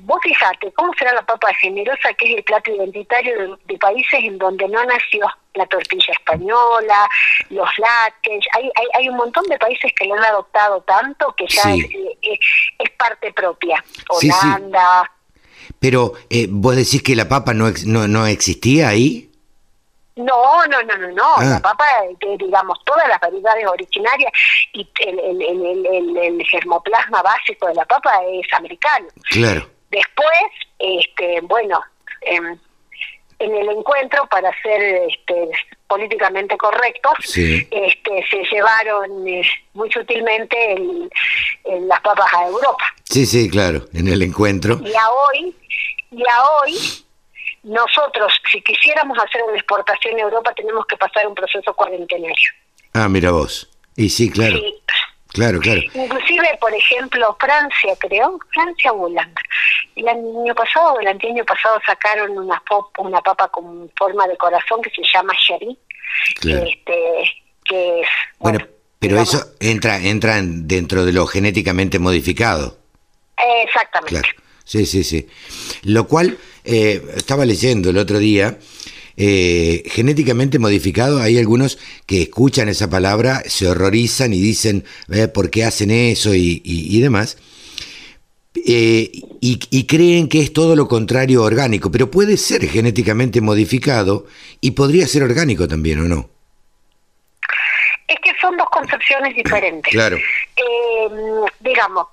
Speaker 10: vos fijate, ¿cómo será la papa generosa, que es el plato identitario de, de países en donde no nació la tortilla española, los lácteos? Hay, hay, hay un montón de países que lo han adoptado tanto que ya
Speaker 2: Sí.
Speaker 10: es, es- es parte propia.
Speaker 2: Sí, sí.
Speaker 10: Holanda.
Speaker 2: Pero eh, vos decís que la papa no, no, no existía ahí.
Speaker 10: No, no, no, no, no.
Speaker 2: Ah.
Speaker 10: La papa, eh, digamos, todas las variedades originarias y el, el, el, el- el- el germoplasma básico de la papa es americano.
Speaker 2: Claro.
Speaker 10: Después, este, bueno, em, en el encuentro, para ser este, políticamente correctos,
Speaker 2: Sí.
Speaker 10: este, se llevaron eh, muy sutilmente el- el- las papas a Europa.
Speaker 2: Sí, sí, claro, en el encuentro.
Speaker 10: Y a hoy, y a hoy, nosotros, si quisiéramos hacer una exportación a Europa, tenemos que pasar un proceso cuarentenario.
Speaker 2: Ah, mira vos. Y sí, claro,
Speaker 10: Sí.
Speaker 2: claro, claro.
Speaker 10: Inclusive, por ejemplo, Francia, creo, Francia o Holanda. El año pasado el anteaño pasado sacaron una, pop, una papa con forma de corazón que se llama Sherry,
Speaker 2: Claro.
Speaker 10: este, que es...
Speaker 2: Bueno, pero
Speaker 10: digamos,
Speaker 2: eso entra, entra en- dentro de lo genéticamente modificado.
Speaker 10: exactamente.
Speaker 2: Claro. Sí, sí, sí. Lo cual, eh, estaba leyendo el otro día, eh, genéticamente modificado, hay algunos que escuchan esa palabra, se horrorizan y dicen, eh, ¿por qué hacen eso? y, y- y demás. Eh, y, y creen que es todo lo contrario orgánico, pero puede ser genéticamente modificado y podría ser orgánico también, ¿o no?
Speaker 10: Es que son dos concepciones diferentes.
Speaker 2: Claro.
Speaker 10: Eh, digamos,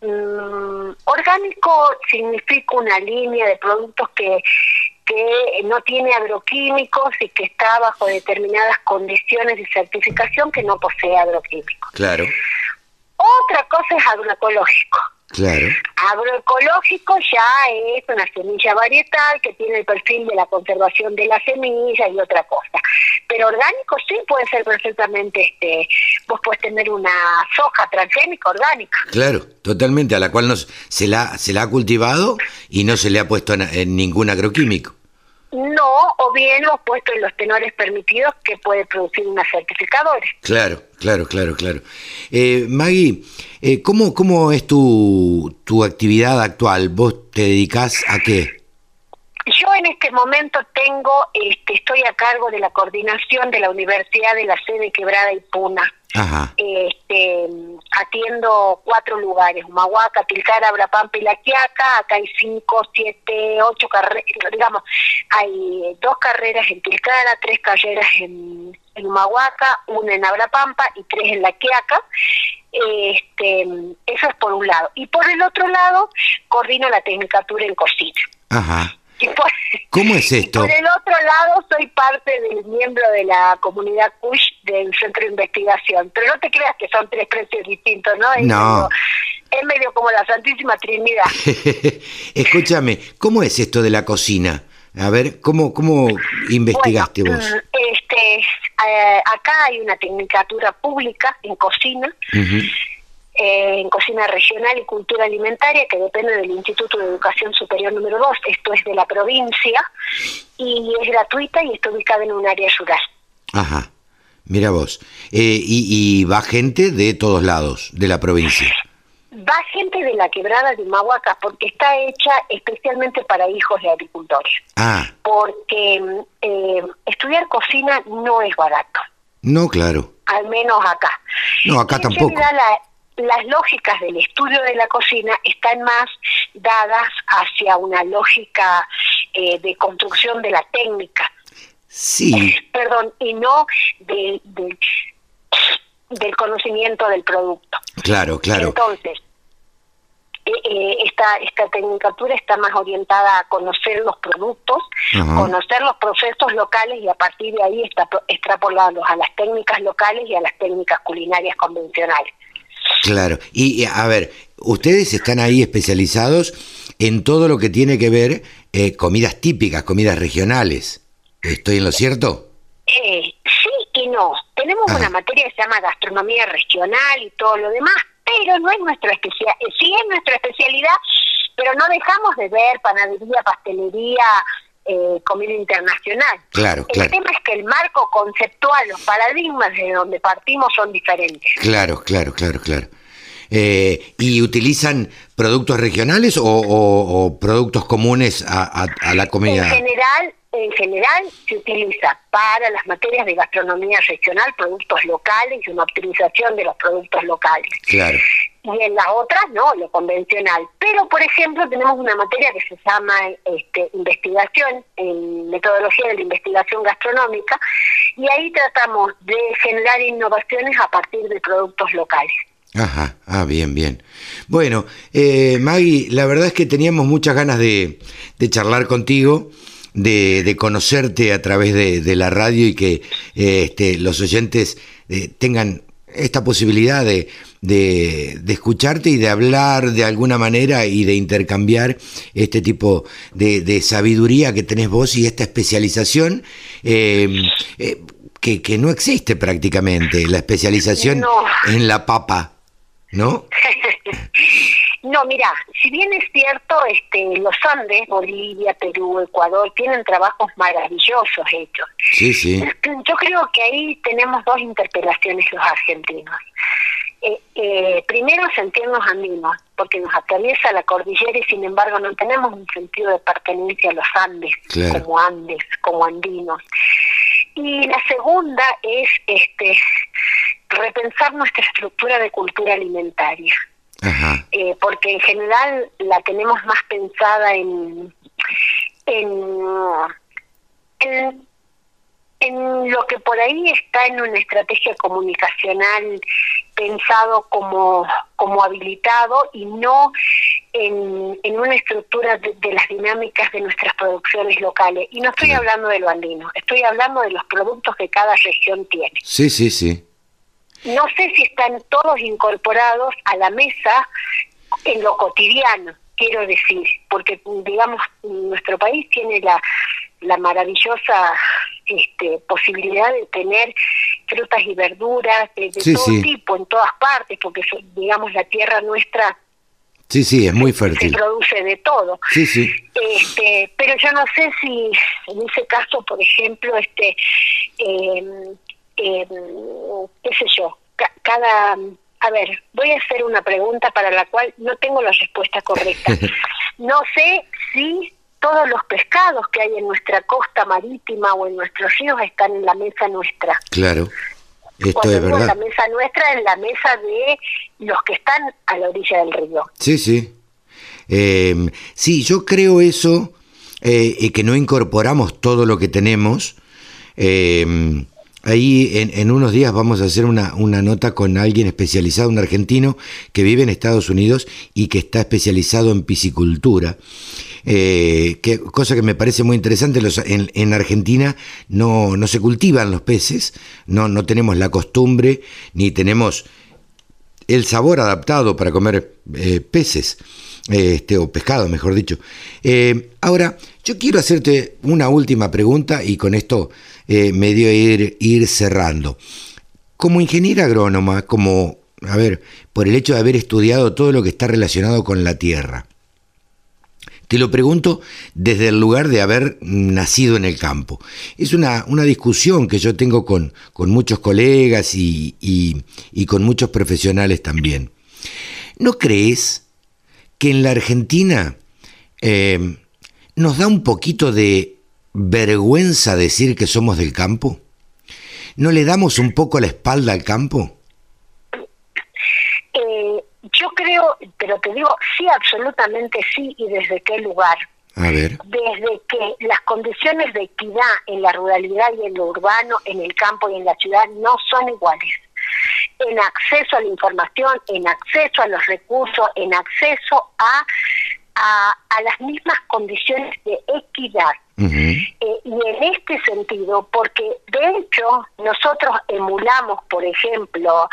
Speaker 10: mm, orgánico significa una línea de productos que, que no tiene agroquímicos y que está bajo determinadas condiciones de certificación que no posee agroquímicos.
Speaker 2: Claro,
Speaker 10: Otra cosa es agroecológico.
Speaker 2: claro.
Speaker 10: Agroecológico ya es una semilla varietal que tiene el perfil de la conservación de la semilla y otra cosa. Pero orgánico sí puede ser perfectamente, este, vos puedes tener una soja transgénica orgánica.
Speaker 2: Claro, totalmente, a la cual no, se, la, se la ha cultivado y no se le ha puesto en ningún agroquímico.
Speaker 10: No, o bien los puesto en los tenores permitidos que puede producir una certificadora.
Speaker 2: Claro, claro, claro, claro. Eh, Maggie, eh, ¿cómo, ¿cómo es tu, tu actividad actual? ¿Vos te dedicás a qué?
Speaker 10: Yo en este momento tengo, este, estoy a cargo de la coordinación de la Universidad de la Sede Quebrada y Puna.
Speaker 2: Ajá,
Speaker 10: este, atiendo cuatro lugares, Humahuaca, Tilcara, Brapampa y La Quiaca, acá hay cinco, siete, ocho carreras, digamos, hay dos carreras en Tilcara, tres carreras en, en Humahuaca, una en Abrapampa y tres en La Quiaca, este, eso es por un lado. Y por el otro lado, coordino la tecnicatura en cocina.
Speaker 2: ajá.
Speaker 10: Y por,
Speaker 2: ¿Cómo es
Speaker 10: y
Speaker 2: esto?
Speaker 10: por el otro lado, soy parte del miembro de la comunidad CUSH del Centro de Investigación. Pero no te creas que son tres precios distintos, ¿no? Es
Speaker 2: No.
Speaker 10: medio- es medio como la Santísima Trinidad.
Speaker 2: Escúchame, ¿cómo es esto de la cocina? A ver, ¿cómo, cómo investigaste
Speaker 10: Bueno,
Speaker 2: vos?
Speaker 10: mm, Este, eh, acá hay una tecnicatura pública en cocina, eh, en cocina regional y cultura alimentaria, que depende del Instituto de Educación Superior número 2, esto es de la provincia, y es gratuita y está ubicada en un área rural.
Speaker 2: Ajá, mira vos. Eh, y, y va gente de todos lados, de la provincia.
Speaker 10: Va gente de la quebrada de Humahuaca porque está hecha especialmente para hijos de agricultores.
Speaker 2: Ah,
Speaker 10: Porque eh, estudiar cocina no es barato,
Speaker 2: no, claro.
Speaker 10: al menos acá.
Speaker 2: No, acá
Speaker 10: En
Speaker 2: tampoco.
Speaker 10: realidad, la- las lógicas del estudio de la cocina están más dadas hacia una lógica eh, de construcción de la técnica,
Speaker 2: Sí,
Speaker 10: perdón, y no de- de- del conocimiento del producto.
Speaker 2: claro, claro.
Speaker 10: Entonces, eh, eh, esta, esta tecnicatura está más orientada a conocer los productos, conocer los procesos locales y a partir de ahí está extrapolarlos a las técnicas locales y a las técnicas culinarias convencionales.
Speaker 2: Claro, y a ver, ustedes están ahí especializados en todo lo que tiene que ver eh, comidas típicas, comidas regionales. ¿Estoy en lo cierto?
Speaker 10: Eh, sí y no. Tenemos una materia que se llama gastronomía regional y todo lo demás, pero no es nuestra especialidad. Sí es nuestra especialidad, pero no dejamos de ver panadería, pastelería, eh, comida internacional.
Speaker 2: Claro,
Speaker 10: El
Speaker 2: claro.
Speaker 10: tema es que el marco conceptual, los paradigmas de donde partimos son diferentes.
Speaker 2: Claro, claro, claro, claro. Eh, ¿Y utilizan productos regionales o, o- o productos comunes a, a- a la comida?
Speaker 10: En general, en general se utiliza para las materias de gastronomía regional productos locales y una optimización de los productos locales.
Speaker 2: Claro,
Speaker 10: Y en las otras no, lo convencional. Pero, por ejemplo, tenemos una materia que se llama este, investigación, en metodología de la investigación gastronómica, y ahí tratamos de generar innovaciones a partir de productos locales.
Speaker 2: ajá, ah, bien, bien. Bueno, eh, Maggie, la verdad es que teníamos muchas ganas de, de charlar contigo, de, de conocerte a través de, la radio y que eh, este, los oyentes eh, tengan esta posibilidad de, de, de escucharte y de hablar de alguna manera y de intercambiar este tipo de, de sabiduría que tenés vos y esta especialización eh, eh, que, que no existe prácticamente, la especialización
Speaker 10: No.
Speaker 2: en la papa, ¿no?
Speaker 10: No, mira, si bien es cierto, este, los Andes, Bolivia, Perú, Ecuador, tienen trabajos maravillosos hechos.
Speaker 2: Sí, sí,
Speaker 10: Yo creo que ahí tenemos dos interpelaciones los argentinos. Eh, eh, primero, sentirnos andinos, porque nos atraviesa la cordillera y sin embargo no tenemos un sentido de pertenencia a los Andes,
Speaker 2: Claro.
Speaker 10: como Andes, como andinos. Y la segunda es este repensar nuestra estructura de cultura alimentaria
Speaker 2: ajá,
Speaker 10: eh, porque en general la tenemos más pensada en en, en en lo que por ahí está en una estrategia comunicacional pensado como como habilitado y no en, en una estructura de, de las dinámicas de nuestras producciones locales. Y no estoy hablando de lo andino, estoy hablando de los productos que cada región tiene.
Speaker 2: Sí, sí, sí,
Speaker 10: no sé si están todos incorporados a la mesa en lo cotidiano, quiero decir, porque digamos nuestro país tiene la, la maravillosa este, posibilidad de tener frutas y verduras de, de
Speaker 2: Sí,
Speaker 10: todo
Speaker 2: sí.
Speaker 10: tipo en todas partes, porque digamos la tierra nuestra
Speaker 2: sí, sí, es muy
Speaker 10: se
Speaker 2: fértil.
Speaker 10: produce de todo.
Speaker 2: Sí, sí,
Speaker 10: Este, pero yo no sé si en ese caso, por ejemplo, este, eh, eh, qué sé yo, ca- cada, a ver, voy a hacer una pregunta para la cual no tengo la respuesta correcta. No sé si todos los pescados que hay en nuestra costa marítima o en nuestros ríos están en la mesa nuestra.
Speaker 2: claro, esto
Speaker 10: Cuando
Speaker 2: es verdad.
Speaker 10: la mesa nuestra, en la mesa de los que están a la orilla del río.
Speaker 2: Sí, sí. Eh, sí, yo creo eso, eh, y que no incorporamos todo lo que tenemos. Eh, ahí en, en unos días vamos a hacer una, una nota con alguien especializado, un argentino que vive en Estados Unidos y que está especializado en piscicultura. Eh, que, cosa que me parece muy interesante, en, en Argentina no, no se cultivan los peces, no, no tenemos la costumbre ni tenemos el sabor adaptado para comer eh, peces, este, o pescado, mejor dicho. Eh, ahora, yo quiero hacerte una última pregunta y con esto eh, medio ir, cerrando. Como ingeniera agrónoma, como, a ver, por el hecho de haber estudiado todo lo que está relacionado con la tierra, te lo pregunto desde el lugar de haber nacido en el campo. Es una, una discusión que yo tengo con, con muchos colegas y, y- y con muchos profesionales también. ¿No crees que en la Argentina eh, nos da un poquito de vergüenza decir que somos del campo? ¿No le damos un poco la espalda al campo?
Speaker 10: Eh, yo creo, pero te digo, sí, absolutamente sí, y desde qué lugar.
Speaker 2: A ver,
Speaker 10: Desde que las condiciones de equidad en la ruralidad y en lo urbano, en el campo y en la ciudad no son iguales. En acceso a la información, en acceso a los recursos, en acceso a, a, a las mismas condiciones de equidad. Eh, y en este sentido, porque de hecho nosotros emulamos, por ejemplo,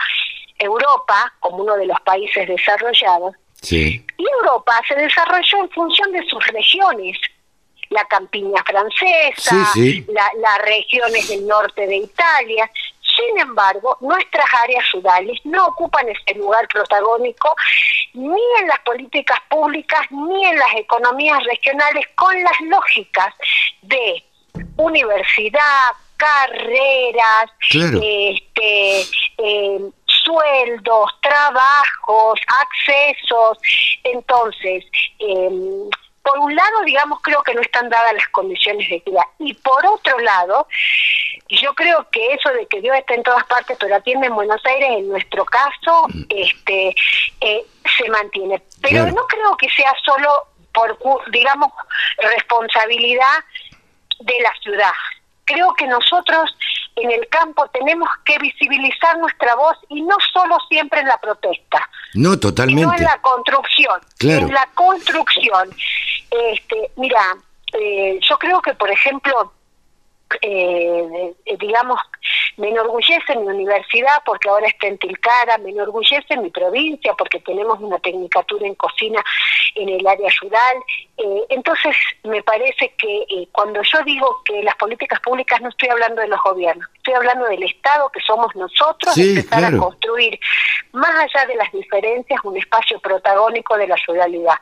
Speaker 10: Europa como uno de los países desarrollados,
Speaker 2: Sí.
Speaker 10: Y Europa se desarrolló en función de sus regiones. La campiña francesa,
Speaker 2: Sí, sí.
Speaker 10: la- las regiones del norte de Italia. Sin embargo, nuestras áreas rurales no ocupan ese lugar protagónico ni en las políticas públicas ni en las economías regionales con las lógicas de universidad, carreras,
Speaker 2: Claro.
Speaker 10: este, eh, sueldos, trabajos, accesos. Entonces, em, por un lado, digamos, creo que no están dadas las condiciones de equidad. Y por otro lado, yo creo que eso de que Dios está en todas partes, pero atiende en Buenos Aires, en nuestro caso, este, eh, se mantiene. Pero no creo que sea solo por, digamos, responsabilidad de la ciudad. Creo que nosotros en el campo tenemos que visibilizar nuestra voz y no solo siempre en la protesta,
Speaker 2: No,
Speaker 10: sino
Speaker 2: totalmente.
Speaker 10: en la construcción.
Speaker 2: Claro.
Speaker 10: En la construcción. Este, mira, eh, yo creo que, por ejemplo, eh, digamos, me enorgullece mi universidad porque ahora está en Tilcara, me enorgullece mi provincia porque tenemos una tecnicatura en cocina en el área rural. Eh, entonces, me parece que eh, cuando yo digo que las políticas públicas no estoy hablando de los gobiernos, estoy hablando del Estado que somos nosotros,
Speaker 2: Sí,
Speaker 10: empezar
Speaker 2: claro.
Speaker 10: a construir, más allá de las diferencias, un espacio protagónico de la ruralidad.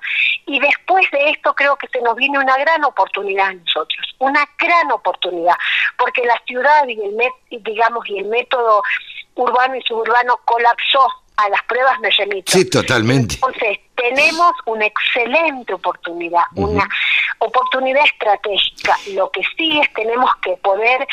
Speaker 10: Y después de esto creo que se nos viene una gran oportunidad a nosotros, una gran oportunidad, porque la ciudad y el, digamos, y el método urbano y suburbano colapsó a las pruebas me remito.
Speaker 2: Sí, totalmente.
Speaker 10: Entonces, tenemos una excelente oportunidad, una oportunidad estratégica. Lo que sí es tenemos que poder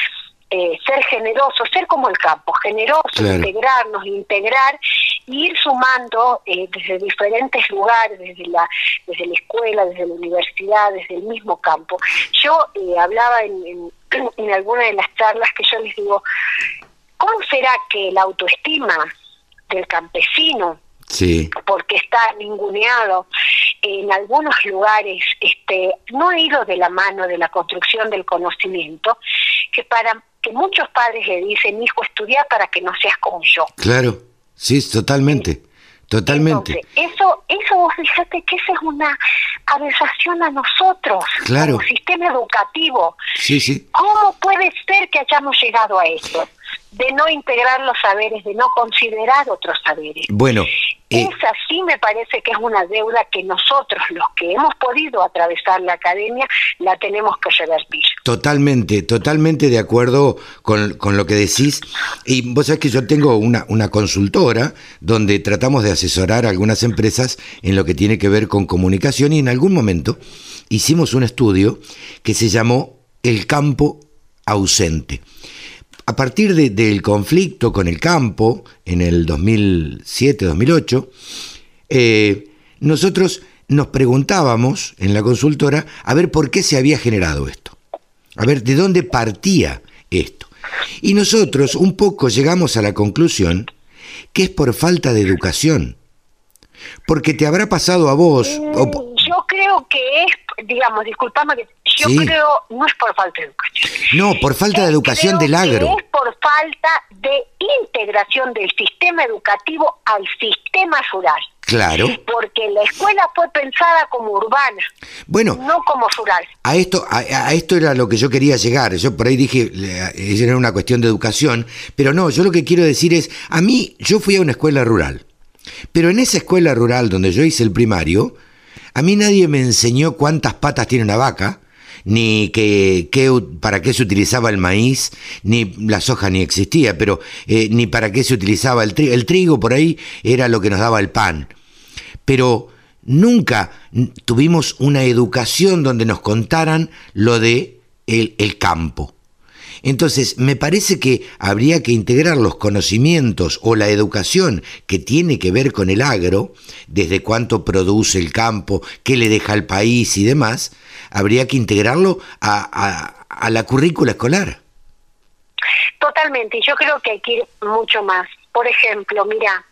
Speaker 10: eh, ser generosos, ser como el campo, generosos,
Speaker 2: Claro.
Speaker 10: integrarnos, integrar y ir sumando eh, desde diferentes lugares, desde la, desde la escuela, desde la universidad, desde el mismo campo. Yo eh, hablaba en, en, en alguna de las charlas que yo les digo, ¿cómo será que la autoestima del campesino
Speaker 2: Sí,
Speaker 10: porque está ninguneado en algunos lugares este no ha ido de la mano de la construcción del conocimiento que para que muchos padres le dicen hijo estudia para que no seas como yo
Speaker 2: claro. Sí, totalmente. Totalmente.
Speaker 10: Entonces, eso eso vos fíjate que esa es una aberración a nosotros
Speaker 2: Claro.
Speaker 10: como sistema educativo
Speaker 2: Sí, sí.
Speaker 10: ¿Cómo puede ser que hayamos llegado a esto? De no integrar los saberes, de no considerar otros saberes.
Speaker 2: Bueno, eh,
Speaker 10: Esa sí me parece que es una deuda que nosotros, los que hemos podido atravesar la academia, la tenemos que revertir.
Speaker 2: Totalmente, totalmente de acuerdo con, con lo que decís. Y vos sabés que yo tengo una, una consultora donde tratamos de asesorar a algunas empresas en lo que tiene que ver con comunicación y en algún momento hicimos un estudio que se llamó El campo ausente. A partir de- del conflicto con el campo en el 2007-2008, eh, nosotros nos preguntábamos en la consultora a ver por qué se había generado esto, a ver de dónde partía esto. Y nosotros un poco llegamos a la conclusión que es por falta de educación, porque te habrá pasado a vos, o
Speaker 10: Mm, Yo creo que es, digamos, disculpame, que yo
Speaker 2: Sí.
Speaker 10: creo, no es por falta de educación.
Speaker 2: no, por falta de
Speaker 10: Eh,
Speaker 2: educación del agro.
Speaker 10: Es por falta de integración del sistema educativo al sistema rural.
Speaker 2: Claro.
Speaker 10: Porque la escuela fue pensada como urbana,
Speaker 2: Bueno,
Speaker 10: no como rural.
Speaker 2: A esto, a, a esto era lo que yo quería llegar. Yo por ahí dije, era una cuestión de educación, pero no, yo lo que quiero decir es, a mí, yo fui a una escuela rural, pero en esa escuela rural donde yo hice el primario, a mí nadie me enseñó cuántas patas tiene una vaca, ni que, para qué se utilizaba el maíz, ni la soja ni existía, pero eh, ni para qué se utilizaba el trigo. El trigo por ahí era lo que nos daba el pan pero nunca tuvimos una educación donde nos contaran lo de el campo. Entonces, me parece que habría que integrar los conocimientos o la educación que tiene que ver con el agro, desde cuánto produce el campo, qué le deja al país y demás, habría que integrarlo a, a- a la currícula escolar.
Speaker 10: Totalmente, y yo creo que hay que ir mucho más. Por ejemplo, mira,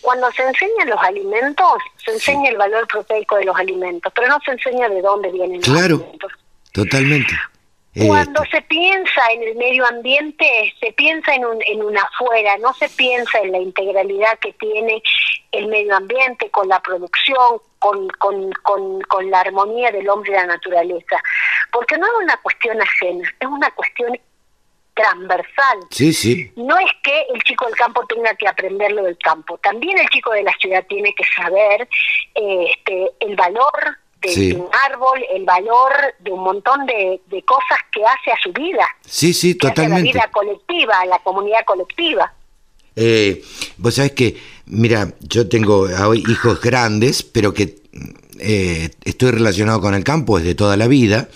Speaker 10: cuando se enseñan los alimentos, se enseña el valor proteico de los alimentos, pero no se enseña de dónde vienen los
Speaker 2: Claro.
Speaker 10: alimentos.
Speaker 2: Totalmente.
Speaker 10: Cuando se piensa en el medio ambiente, se piensa en un, en un afuera, no se piensa en la integralidad que tiene el medio ambiente con la producción, con, con, con, con la armonía del hombre y la naturaleza. Porque no es una cuestión ajena, es una cuestión transversal.
Speaker 2: Sí, sí.
Speaker 10: No es que el chico del campo tenga que aprender lo del campo, también el chico de la ciudad tiene que saber este, el valor de,
Speaker 2: Sí.
Speaker 10: un árbol, el valor de un montón de, de cosas que hace a su vida,
Speaker 2: Sí, sí,
Speaker 10: que hace a la
Speaker 2: totalmente.
Speaker 10: vida colectiva, a la comunidad colectiva.
Speaker 2: Eh, vos sabés que, mira, yo tengo hoy hijos grandes, pero que eh, estoy relacionado con el campo desde toda la vida.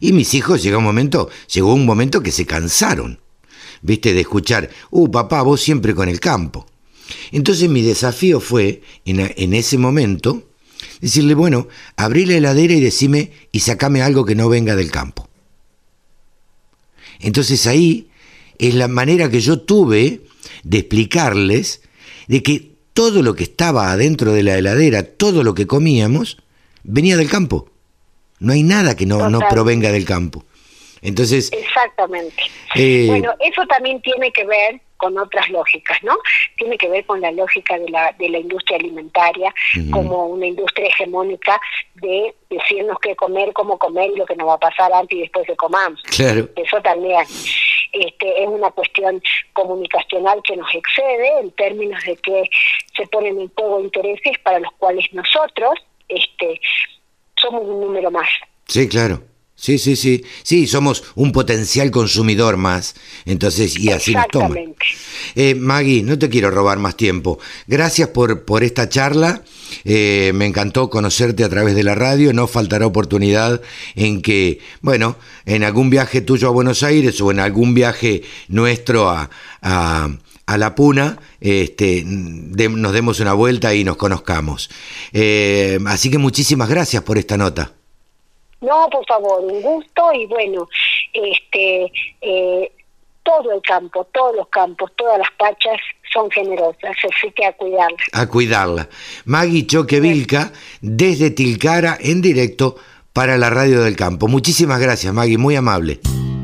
Speaker 2: Y mis hijos llegó un momento, llegó un momento que se cansaron, viste, de escuchar, uh, papá, vos siempre con el campo. Entonces mi desafío fue, en, en ese momento, decirle, bueno, abrí la heladera y decime, y sacame algo que no venga del campo. Entonces ahí es la manera que yo tuve de explicarles de que todo lo que estaba adentro de la heladera, todo lo que comíamos, venía del campo. No hay nada que no, no provenga del campo. Entonces,
Speaker 10: Exactamente.
Speaker 2: Eh,
Speaker 10: bueno, eso también tiene que ver con otras lógicas, ¿no? Tiene que ver con la lógica de la, de la industria alimentaria como una industria hegemónica de decirnos qué comer, cómo comer y lo que nos va a pasar antes y después que comamos.
Speaker 2: claro,
Speaker 10: Eso también este, es una cuestión comunicacional que nos excede en términos de que se ponen en juego intereses para los cuales nosotros este, somos un número más.
Speaker 2: sí, claro. Sí, sí, sí. Sí, somos un potencial consumidor más. Entonces, y así nos toma.
Speaker 10: Exactamente.
Speaker 2: Eh, Maggie, no te quiero robar más tiempo. Gracias por, por esta charla. Eh, me encantó conocerte a través de la radio. No faltará oportunidad en que, bueno, en algún viaje tuyo a Buenos Aires o en algún viaje nuestro a, a, a La Puna, este, de- nos demos una vuelta y nos conozcamos. Eh, así que muchísimas gracias por esta nota.
Speaker 10: No, por favor, un gusto y bueno, este, eh, todo el campo, todos los campos, todas las pachas son generosas, así que a cuidarlas.
Speaker 2: A cuidarla. Maggie Choquevilca, desde Tilcara, en directo para la Radio del Campo. Muchísimas gracias, Maggie, muy amable.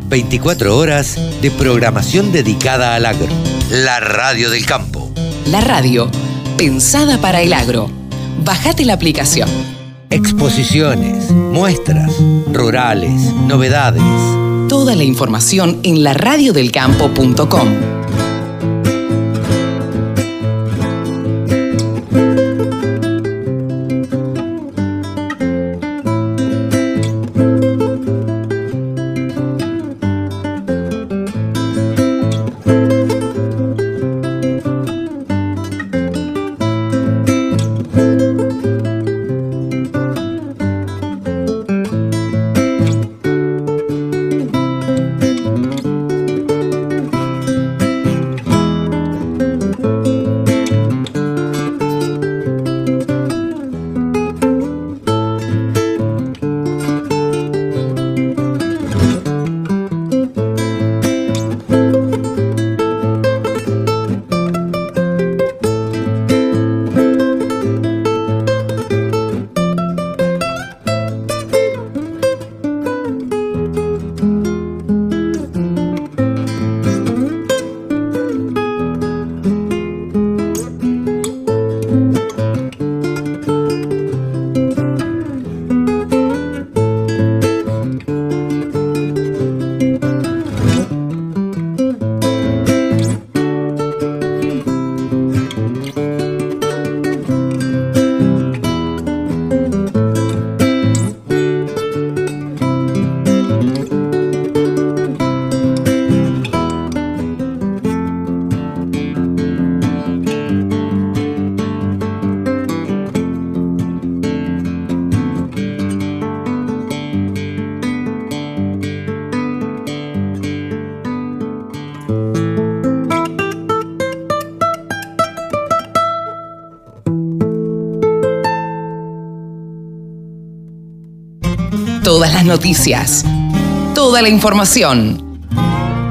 Speaker 2: 24 horas de programación dedicada al agro. La Radio del Campo.
Speaker 4: La radio, pensada para el agro. Bajate la aplicación.
Speaker 2: Exposiciones, muestras, rurales, novedades.
Speaker 4: Toda la información en laradiodelcampo.com. noticias. Toda la información.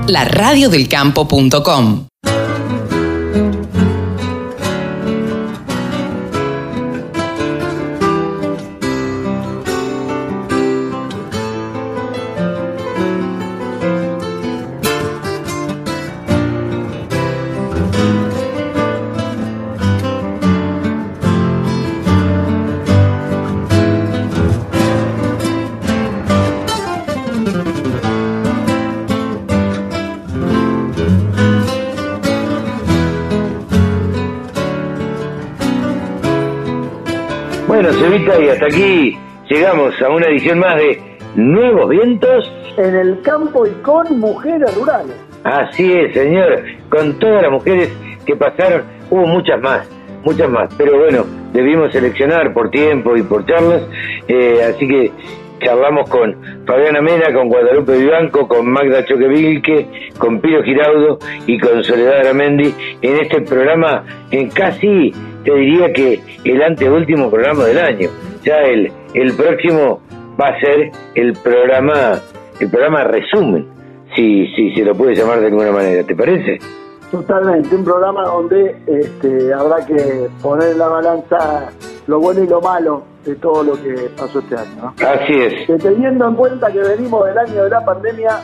Speaker 4: laradiodelcampo.com
Speaker 2: Bueno, y hasta aquí llegamos a una edición más de Nuevos Vientos.
Speaker 3: En el campo y con mujeres rurales.
Speaker 2: Así es, señor, con todas las mujeres que pasaron, hubo muchas más, muchas más, pero bueno, debimos seleccionar por tiempo y por charlas, eh, así que charlamos con Fabiana Mena, con Guadalupe Vivanco, con Magda Choquevilque, con Piro Giraudo y con Soledad Aramendi en este programa, en casi, te diría que el anteúltimo programa del año. Ya el, el próximo va a ser el programa, el programa resumen, si, si se lo puede llamar de alguna manera, ¿te parece?
Speaker 3: Totalmente, un programa donde este, habrá que poner en la balanza lo bueno y lo malo de todo lo que pasó este año. ¿no?
Speaker 2: Así es.
Speaker 3: Que teniendo en cuenta que venimos del año de la pandemia,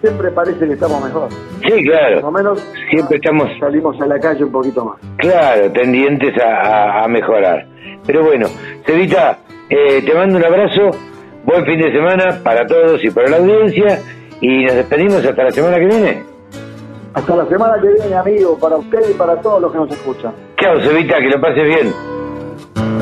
Speaker 3: siempre parece que estamos mejor.
Speaker 2: Sí, claro.
Speaker 3: Por lo menos
Speaker 2: Siempre estamos,
Speaker 3: salimos a la calle un poquito más.
Speaker 2: claro, tendientes a, a- a mejorar. Pero bueno, Cevita, eh, te mando un abrazo, buen fin de semana para todos y para la audiencia y nos despedimos hasta la semana que viene.
Speaker 3: Hasta la semana que viene, amigo, para usted y para todos los que nos escuchan.
Speaker 2: Chao, Cevita, que lo pases bien.